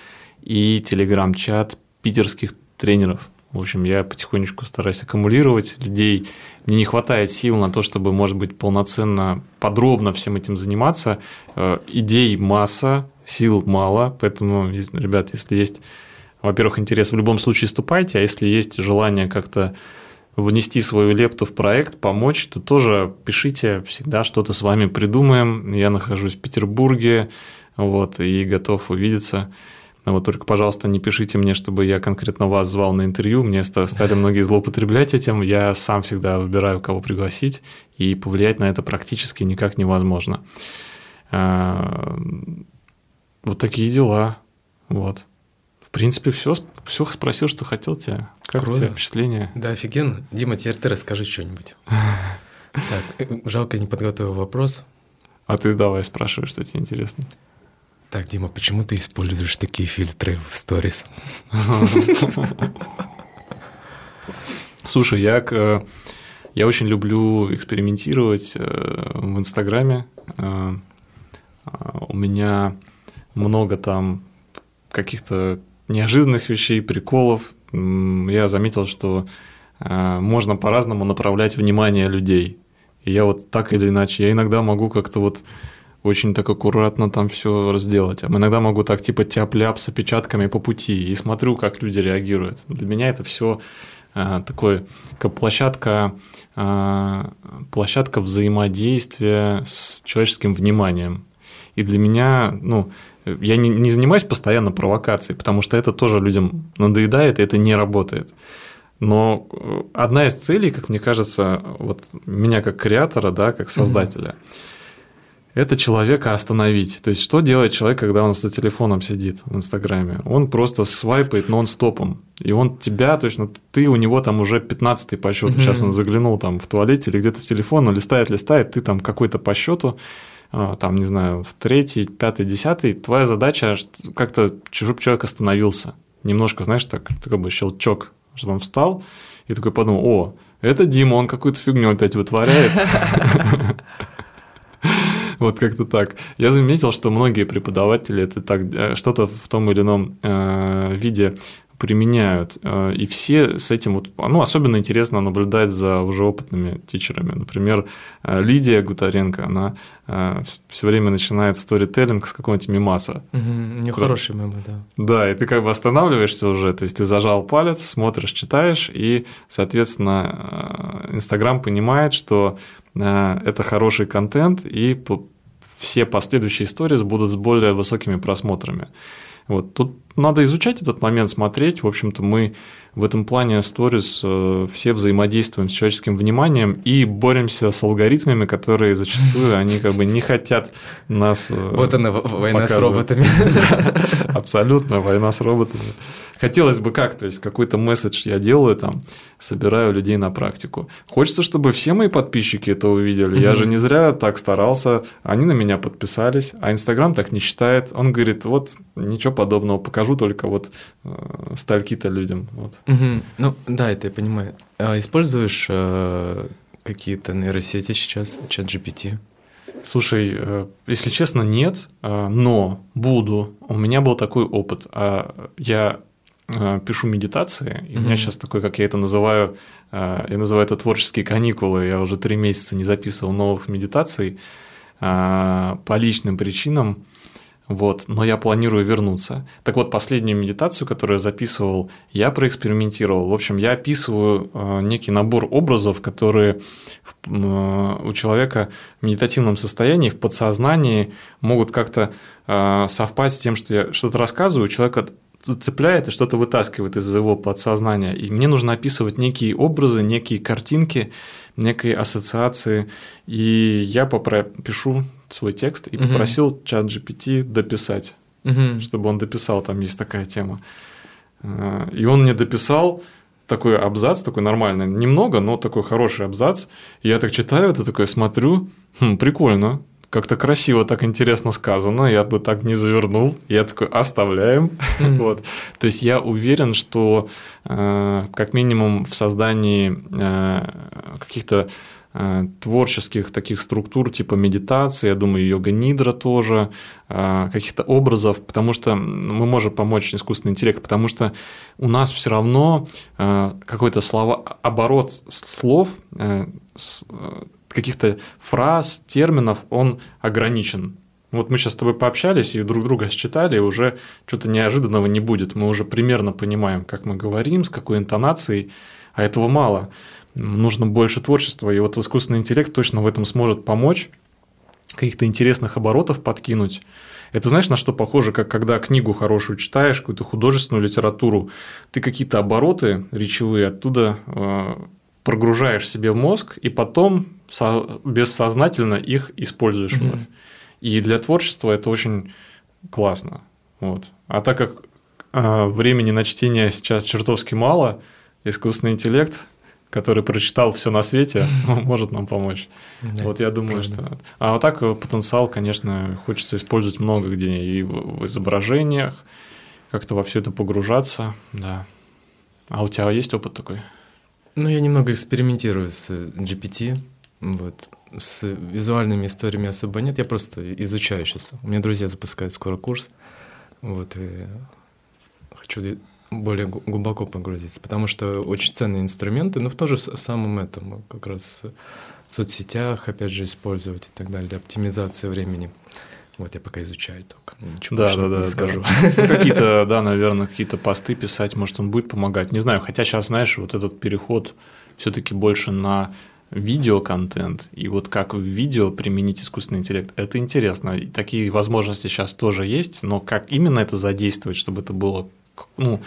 Speaker 1: и телеграм-чат питерских тренеров. В общем, я потихонечку стараюсь аккумулировать людей. Мне не хватает сил на то, чтобы, может быть, полноценно, подробно всем этим заниматься. Э, идей масса, сил мало, поэтому, ребят, если есть во-первых, интерес в любом случае ступайте, а если есть желание как-то внести свою лепту в проект, помочь, то тоже пишите, всегда что-то с вами придумаем. Я нахожусь в Петербурге, вот, и готов увидеться. Вот только, пожалуйста, не пишите мне, чтобы я конкретно вас звал на интервью. Мне стали многие злоупотреблять этим. Я сам всегда выбираю, кого пригласить, и повлиять на это практически никак невозможно. А, вот такие дела. Вот принципе, все, все спросил, что хотел тебя. Как Круто. у тебя впечатление?
Speaker 2: Да, офигенно. Дима, теперь ты расскажи что-нибудь. Так, э, жалко, не подготовил вопрос.
Speaker 1: А ты давай спрашивай, что тебе интересно.
Speaker 2: Так, Дима, почему ты используешь такие фильтры в сторис?
Speaker 1: Слушай, я, э, я очень люблю экспериментировать э, в Инстаграме. У меня много там каких-то неожиданных вещей, приколов. Я заметил, что э, можно по-разному направлять внимание людей. И я вот так или иначе, я иногда могу как-то вот очень так аккуратно там все разделать. А иногда могу так типа тяп-ляп с опечатками по пути и смотрю, как люди реагируют. Для меня это все э, такой как площадка, э, площадка взаимодействия с человеческим вниманием. И для меня, ну, я не, не занимаюсь постоянно провокацией, потому что это тоже людям надоедает, и это не работает. Но э, одна из целей, как мне кажется, вот меня как креатора, да, как создателя, mm-hmm. это человека остановить. То есть, что делает человек, когда он за телефоном сидит в Инстаграме? Он просто свайпает нон-стопом. И он тебя, точно, ты у него там уже 15-й по счету. Mm-hmm. Сейчас он заглянул там в туалете или где-то в телефон, он листает, листает, ты там какой-то по счету там, не знаю, в третий, пятый, десятый, твоя задача как-то, чтобы человек остановился. Немножко, знаешь, так, как бы щелчок, чтобы он встал, и такой подумал, о, это Дима, он какую-то фигню опять вытворяет. Вот как-то так. Я заметил, что многие преподаватели это так э, что-то в том или ином э, виде применяют. Э, и все с этим вот, ну, особенно интересно наблюдать за уже опытными тичерами. Например, э, Лидия Гутаренко, она э, все время начинает сторителлинг с какого-нибудь мимаса.
Speaker 2: Угу, у нее хороший мемы, да.
Speaker 1: Да, и ты как бы останавливаешься уже, то есть ты зажал палец, смотришь, читаешь, и, соответственно, Инстаграм понимает, что это хороший контент, и все последующие истории будут с более высокими просмотрами. Вот. Тут надо изучать этот момент, смотреть. В общем-то, мы в этом плане Stories э, все взаимодействуем с человеческим вниманием и боремся с алгоритмами, которые зачастую они как бы не хотят нас
Speaker 2: э, Вот она, война с роботами.
Speaker 1: Абсолютно, война с роботами. Хотелось бы как, то есть какой-то месседж я делаю там, собираю людей на практику. Хочется, чтобы все мои подписчики это увидели. Я же не зря так старался, они на меня подписались, а Инстаграм так не считает. Он говорит, вот ничего подобного, покажу только вот э, стальки-то людям. Вот.
Speaker 2: Угу. Ну да, это я понимаю. А используешь э, какие-то нейросети сейчас, чат GPT?
Speaker 1: Слушай, э, если честно, нет, э, но буду. У меня был такой опыт. А, я э, пишу медитации, и mm-hmm. у меня сейчас такой, как я это называю, я называю это творческие каникулы. Я уже три месяца не записывал новых медитаций по личным причинам. Вот, но я планирую вернуться. Так вот, последнюю медитацию, которую я записывал, я проэкспериментировал. В общем, я описываю э, некий набор образов, которые э, у человека в медитативном состоянии, в подсознании могут как-то э, совпасть с тем, что я что-то рассказываю, человек цепляет и что-то вытаскивает из его подсознания. И мне нужно описывать некие образы, некие картинки, некие ассоциации. И я пишу свой текст и попросил угу. чат GPT дописать, угу. чтобы он дописал, там есть такая тема. Э, и он мне дописал такой абзац, такой нормальный, немного, но такой хороший абзац. И я так читаю это, такой смотрю, хм, прикольно, как-то красиво, так интересно сказано, я бы так не завернул. Я такой, оставляем. Mm-hmm. вот. То есть я уверен, что э, как минимум в создании э, каких-то творческих таких структур типа медитации, я думаю, йога нидра тоже, э, каких-то образов, потому что мы можем помочь искусственный интеллект, потому что у нас все равно э, какой-то слова, оборот слов каких-то фраз, терминов, он ограничен. Вот мы сейчас с тобой пообщались и друг друга считали, и уже что-то неожиданного не будет. Мы уже примерно понимаем, как мы говорим, с какой интонацией, а этого мало. Нужно больше творчества, и вот искусственный интеллект точно в этом сможет помочь, каких-то интересных оборотов подкинуть. Это знаешь, на что похоже, как когда книгу хорошую читаешь, какую-то художественную литературу, ты какие-то обороты речевые оттуда э, прогружаешь себе в мозг, и потом бессознательно их используешь mm-hmm. вновь. И для творчества это очень классно. Вот. А так как э, времени на чтение сейчас чертовски мало, искусственный интеллект, который прочитал все на свете, может нам помочь. Да, вот я думаю, правда. что. А вот так потенциал, конечно, хочется использовать много где и в, изображениях, как-то во все это погружаться, да. А у тебя есть опыт такой?
Speaker 2: Ну, я немного экспериментирую с GPT. Вот. С визуальными историями особо нет, я просто изучаю сейчас. У меня друзья запускают скоро курс, вот, и хочу более глубоко погрузиться, потому что очень ценные инструменты, но в том же самом этом, как раз в соцсетях, опять же, использовать и так далее, для оптимизации времени. Вот я пока изучаю только.
Speaker 1: Ничего да, да, да, не скажу. Ну, какие-то, да, наверное, какие-то посты писать, может, он будет помогать. Не знаю, хотя сейчас, знаешь, вот этот переход все-таки больше на видеоконтент, и вот как в видео применить искусственный интеллект, это интересно. И такие возможности сейчас тоже есть, но как именно это задействовать, чтобы это было ну,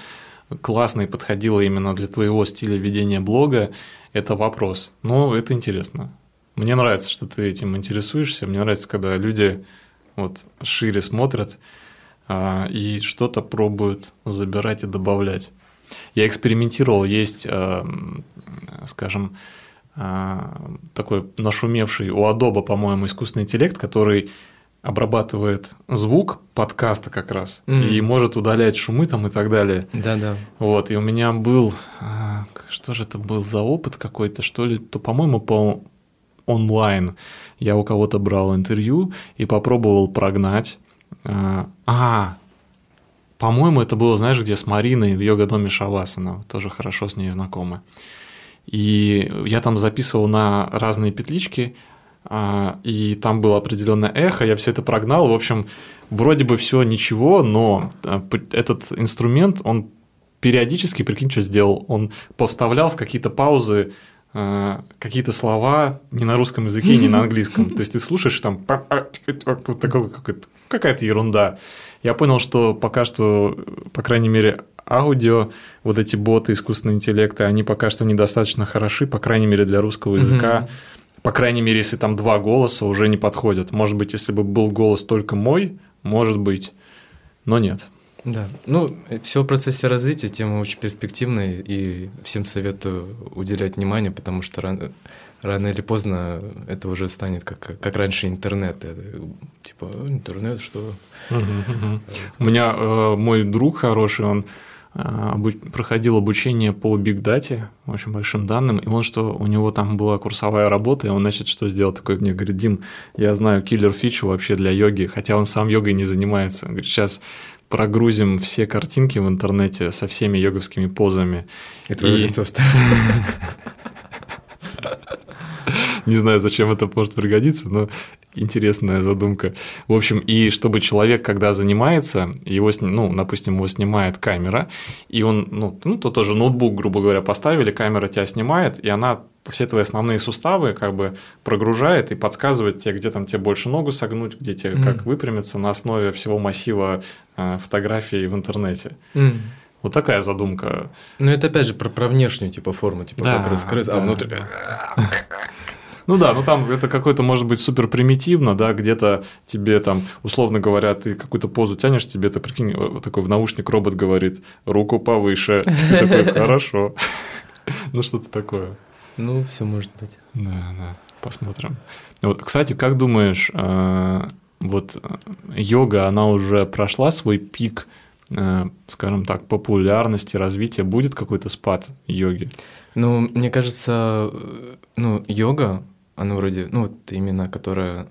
Speaker 1: классно и подходило именно для твоего стиля ведения блога, это вопрос. Но это интересно. Мне нравится, что ты этим интересуешься. Мне нравится, когда люди вот шире смотрят а, и что-то пробуют забирать и добавлять. Я экспериментировал, есть, а, скажем, а, такой нашумевший у Adobe, по-моему, искусственный интеллект, который обрабатывает звук подкаста как раз mm. и может удалять шумы там и так далее.
Speaker 2: Да-да.
Speaker 1: Вот, и у меня был, а, что же это был за опыт какой-то, что ли, то, по-моему, по онлайн. Я у кого-то брал интервью и попробовал прогнать. А, а по-моему, это было, знаешь, где с Мариной в йога-доме Шавасана, тоже хорошо с ней знакомы. И я там записывал на разные петлички, и там было определенное эхо, я все это прогнал. В общем, вроде бы все ничего, но а, этот инструмент, он периодически, прикинь, что сделал, он повставлял в какие-то паузы а, какие-то слова не на русском языке, не на английском. То есть ты слушаешь там какая-то ерунда. Я понял, что пока что, по крайней мере, аудио, вот эти боты искусственного интеллекта, они пока что недостаточно хороши, по крайней мере, для русского языка. Mm-hmm. По крайней мере, если там два голоса, уже не подходят. Может быть, если бы был голос только мой, может быть, но нет.
Speaker 2: Да, ну, все в процессе развития, тема очень перспективная, и всем советую уделять внимание, потому что рано, рано или поздно это уже станет как, как раньше интернет. Это, типа, интернет, что?
Speaker 1: У меня э, мой друг хороший, он а, проходил обучение по бигдате, очень большим данным, и он что, у него там была курсовая работа, и он, значит, что сделал такой, мне говорит, Дим, я знаю киллер фичу вообще для йоги, хотя он сам йогой не занимается. Он говорит, сейчас прогрузим все картинки в интернете со всеми йоговскими позами.
Speaker 2: И твое и... лицо
Speaker 1: Не знаю, зачем это может пригодиться, но интересная задумка. В общем, и чтобы человек, когда занимается, его, ну, допустим, его снимает камера, и он, ну, ну, то тоже ноутбук, грубо говоря, поставили, камера тебя снимает, и она все твои основные суставы как бы прогружает и подсказывает тебе, где там тебе больше ногу согнуть, где тебе mm. как выпрямиться на основе всего массива э, фотографий в интернете. Mm. Вот такая задумка.
Speaker 2: Ну, это опять же про, про внешнюю типа форму, типа да, как раскрыть, а да. а внутрь.
Speaker 1: Ну да, ну там это какой-то может быть супер примитивно, да, где-то тебе там, условно говоря, ты какую-то позу тянешь, тебе это, прикинь, вот такой в наушник робот говорит, руку повыше, ты такой, хорошо. Ну что-то такое.
Speaker 2: Ну, все может быть.
Speaker 1: Да, да, посмотрим. Вот, кстати, как думаешь, э, вот э, йога, она уже прошла свой пик э, скажем так, популярности, развития, будет какой-то спад йоги?
Speaker 2: Ну, мне кажется, ну, йога, она вроде, ну вот именно, которая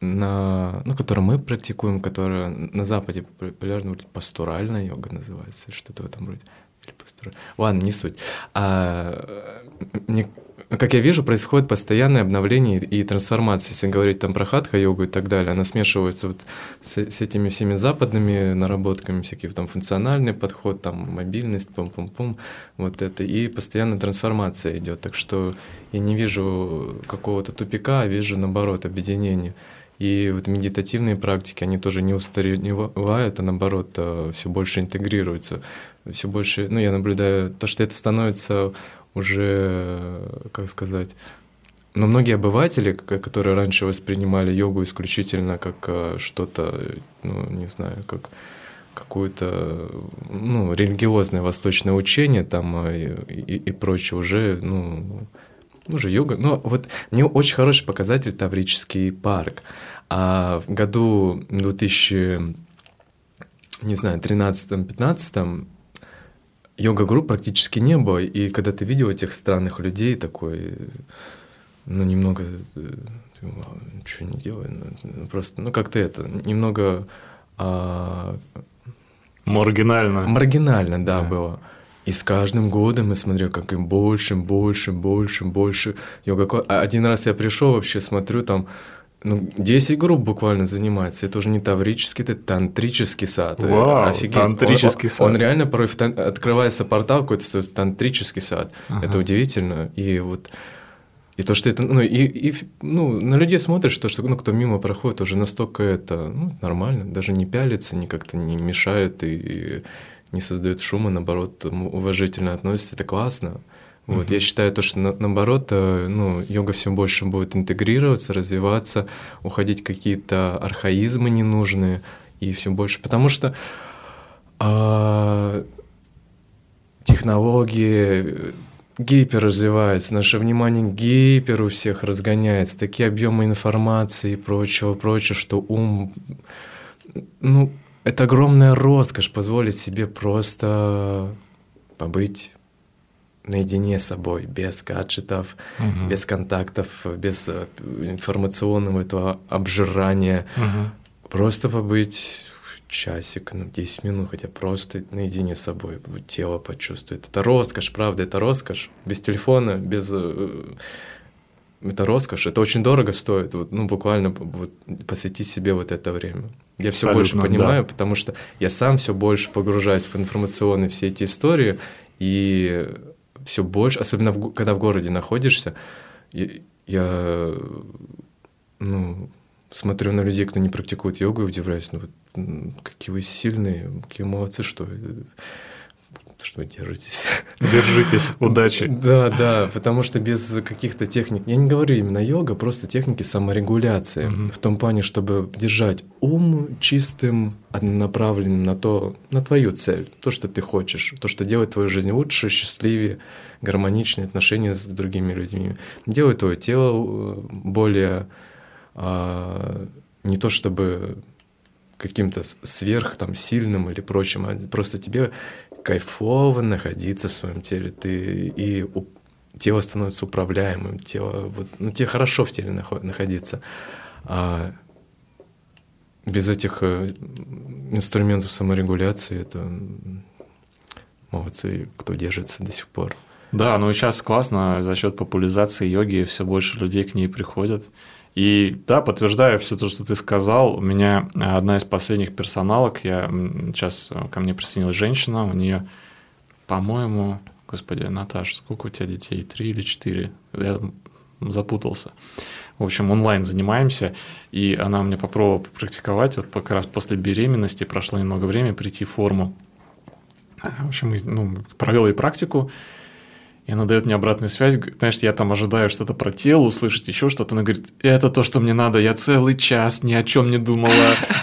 Speaker 2: на, ну, которую мы практикуем, которая на Западе популярна, вроде пастуральная йога называется, что-то в этом роде. Или пастура... Ладно, не суть. А, мне как я вижу, происходит постоянное обновление и трансформация. Если говорить там про хатха-йогу и так далее, она смешивается вот с, с этими всеми западными наработками, всякие там функциональный подход, там мобильность, пум-пум-пум, вот это, и постоянно трансформация идет. Так что я не вижу какого-то тупика, а вижу, наоборот, объединение. И вот медитативные практики, они тоже не устаревают, а наоборот, э, все больше интегрируются. Все больше, ну, я наблюдаю то, что это становится уже, как сказать, но многие обыватели, которые раньше воспринимали йогу исключительно как э, что-то, ну, не знаю, как какое-то ну, религиозное восточное учение там э, и, и, и прочее, уже, ну, уже йога. Но вот мне очень хороший показатель Таврический парк. А в году 2000, не знаю, 13-15 йога-групп практически не было, и когда ты видел этих странных людей, такой, ну, немного, э, ничего не делай, ну, просто, ну, как-то это, немного... А...
Speaker 1: Маргинально.
Speaker 2: Маргинально, да, да, было. И с каждым годом я смотрю, как им больше, больше, больше, больше. Йога... А один раз я пришел вообще, смотрю, там ну, 10 групп буквально занимается. Это уже не таврический, это тантрический сад.
Speaker 1: Вау, Офигеть. тантрический
Speaker 2: он,
Speaker 1: сад.
Speaker 2: Он реально порой тан... открывается портал какой-то тантрический сад. Ага. Это удивительно. И вот и то, что это, ну, и, и ну, на людей смотришь, то, что, ну, кто мимо проходит, уже настолько это, ну, нормально, даже не пялится, ни как-то не мешает и, и не создает шума, наоборот, уважительно относится, это классно. Вот, mm-hmm. Я считаю то, что на, наоборот, э, ну, йога все больше будет интегрироваться, развиваться, уходить какие-то архаизмы ненужные и все больше, потому что а, технологии гипер развивается, наше внимание гипер у всех разгоняется, такие объемы информации и прочего, прочего, что ум, ну, это огромная роскошь позволить себе просто побыть наедине с собой, без гаджетов, угу. без контактов, без э, информационного этого обжирания. Угу. Просто побыть часик, ну, 10 минут, хотя просто наедине с собой, тело почувствует. Это роскошь, правда, это роскошь. Без телефона, без... Э, это роскошь, это очень дорого стоит, вот, ну, буквально вот, посвятить себе вот это время. Я все больше понимаю, да. потому что я сам все больше погружаюсь в информационные все эти истории, и все больше, особенно в, когда в городе находишься, я, я ну, смотрю на людей, кто не практикует йогу, и удивляюсь, ну, какие вы сильные, какие молодцы, что что держитесь.
Speaker 1: Держитесь, удачи.
Speaker 2: Да, да, потому что без каких-то техник, я не говорю именно йога, просто техники саморегуляции, угу. в том плане, чтобы держать ум чистым, направленным на то, на твою цель, то, что ты хочешь, то, что делает твою жизнь лучше, счастливее, гармоничнее отношения с другими людьми, делает твое тело э, более а, не то чтобы каким-то сверх там сильным или прочим, а просто тебе кайфово находиться в своем теле, ты и тело становится управляемым, тело, вот, ну, тебе хорошо в теле находиться. А без этих э, инструментов саморегуляции это молодцы, кто держится до сих пор.
Speaker 1: Да, ну сейчас классно, за счет популяризации йоги все больше людей к ней приходят. И да, подтверждаю все то, что ты сказал. У меня одна из последних персоналок, я сейчас ко мне присоединилась женщина, у нее, по-моему, господи, Наташ, сколько у тебя детей? Три или четыре? Я запутался. В общем, онлайн занимаемся, и она мне попробовала попрактиковать, вот как раз после беременности прошло немного времени, прийти в форму. В общем, ну, провел и практику, и она дает мне обратную связь. Знаешь, я там ожидаю что-то про тело, услышать еще что-то. Она говорит, это то, что мне надо. Я целый час ни о чем не думала.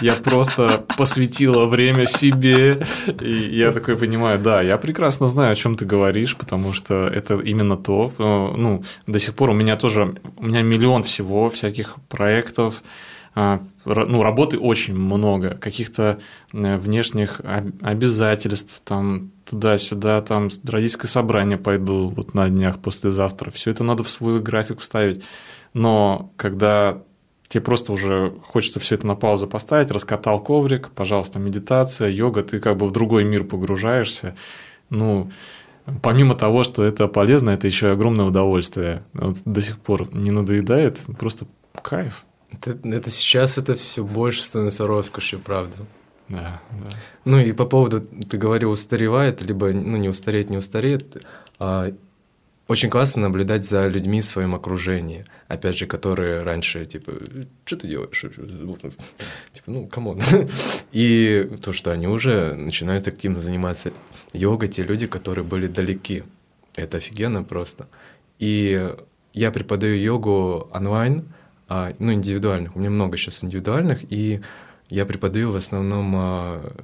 Speaker 1: Я просто посвятила время себе. И я такой понимаю, да, я прекрасно знаю, о чем ты говоришь, потому что это именно то. Э, ну, до сих пор у меня тоже, у меня миллион всего, всяких проектов, ну, работы очень много, каких-то э, внешних обязательств, там, туда-сюда, там, родительское собрание пойду вот на днях послезавтра. Все это надо в свой график вставить. Но когда тебе просто уже хочется все это на паузу поставить, раскатал коврик, пожалуйста, медитация, йога, ты как бы в другой мир погружаешься. Ну, помимо того, что это полезно, это еще и огромное удовольствие. Вот до сих пор не надоедает, просто кайф.
Speaker 2: Это, это сейчас это все больше становится роскошью, правда.
Speaker 1: Да, да.
Speaker 2: Ну и по поводу, ты говорил, устаревает, либо ну, не устареет, не устареет. А, очень классно наблюдать за людьми в своем окружении, опять же, которые раньше, типа, что ты делаешь? Типа, ну, come on. И то, что они уже начинают активно заниматься йогой, те люди, которые были далеки. Это офигенно просто. И я преподаю йогу онлайн – ну, индивидуальных. У меня много сейчас индивидуальных, и я преподаю в основном, а,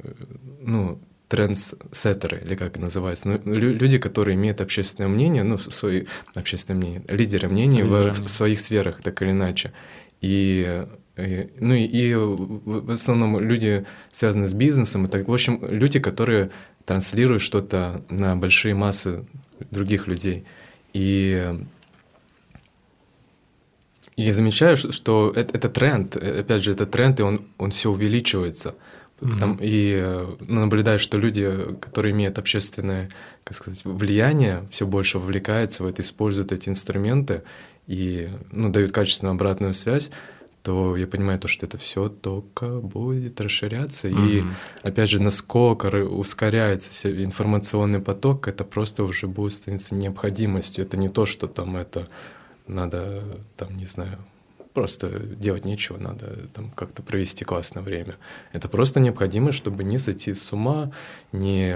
Speaker 2: ну, трендсеттеры, или как называется, ну, люди, которые имеют общественное мнение, ну, свои общественное мнение, лидеры мнений в, в своих сферах, так или иначе. И, и ну и, и в основном люди, связанные с бизнесом, и так, в общем, люди, которые транслируют что-то на большие массы других людей. И я замечаю, что это, это тренд, опять же, это тренд, и он, он все увеличивается. Mm-hmm. и э, ну, наблюдаю, что люди, которые имеют общественное, как сказать, влияние, все больше вовлекаются в это, используют эти инструменты и ну, дают качественную обратную связь, то я понимаю то, что это все только будет расширяться. Mm-hmm. И опять же, насколько ускоряется информационный поток, это просто уже будет становиться необходимостью. Это не то, что там это надо, там, не знаю, просто делать нечего, надо там как-то провести классное время. Это просто необходимо, чтобы не сойти с ума, не,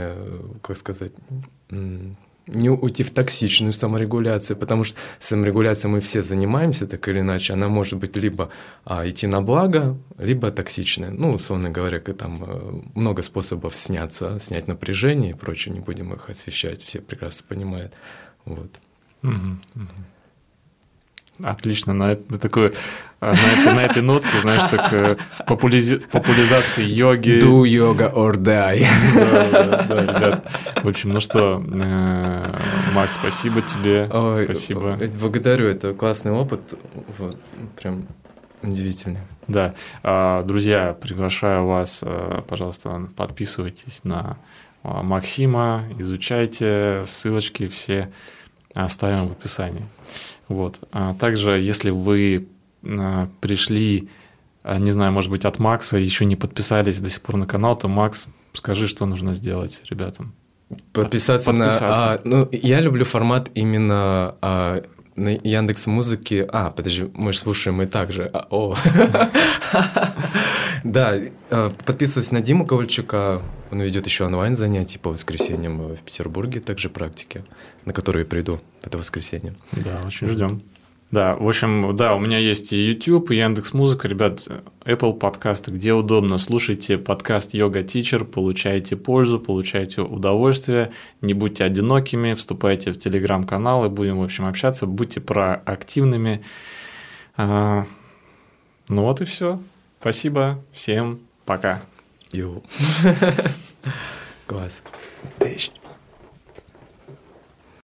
Speaker 2: как сказать, не уйти в токсичную саморегуляцию, потому что саморегуляцией мы все занимаемся так или иначе, она может быть либо а, идти на благо, либо токсичная. Ну, условно говоря, там э, много способов сняться, снять напряжение и прочее, не будем их освещать, все прекрасно понимают. Вот.
Speaker 1: Угу, угу. Отлично, на, на такой на, этой, на этой нотке, знаешь, так э, популязи, популяризации йоги.
Speaker 2: Do yoga or die.
Speaker 1: Да, да, да, ребят. В общем, ну что, э, Макс, спасибо тебе. Ой, спасибо.
Speaker 2: Благодарю, это классный опыт. Вот, прям удивительный.
Speaker 1: Да. А, друзья, приглашаю вас, э, пожалуйста, подписывайтесь на Максима, изучайте ссылочки все оставим в описании. Вот. А также, если вы а, пришли, а, не знаю, может быть, от Макса, еще не подписались до сих пор на канал, то, Макс, скажи, что нужно сделать ребятам.
Speaker 2: Подписаться, Подписаться. на... А, ну, я люблю формат именно а, на Яндекс Музыке. А, подожди, мы же слушаем и так же. А, о. Да, а, подписывайтесь на Диму Ковальчука. Он ведет еще онлайн занятия по воскресеньям в Петербурге, также практики, на которые я приду это воскресенье.
Speaker 1: Да, очень ждем. Да, в общем, да, у меня есть и YouTube, и Яндекс Музыка, ребят, Apple подкасты, где удобно. Слушайте подкаст Йога Teacher, получайте пользу, получайте удовольствие, не будьте одинокими, вступайте в телеграм-каналы, будем, в общем, общаться, будьте проактивными. А, ну вот и все. Спасибо, всем пока.
Speaker 2: Йоу. Класс.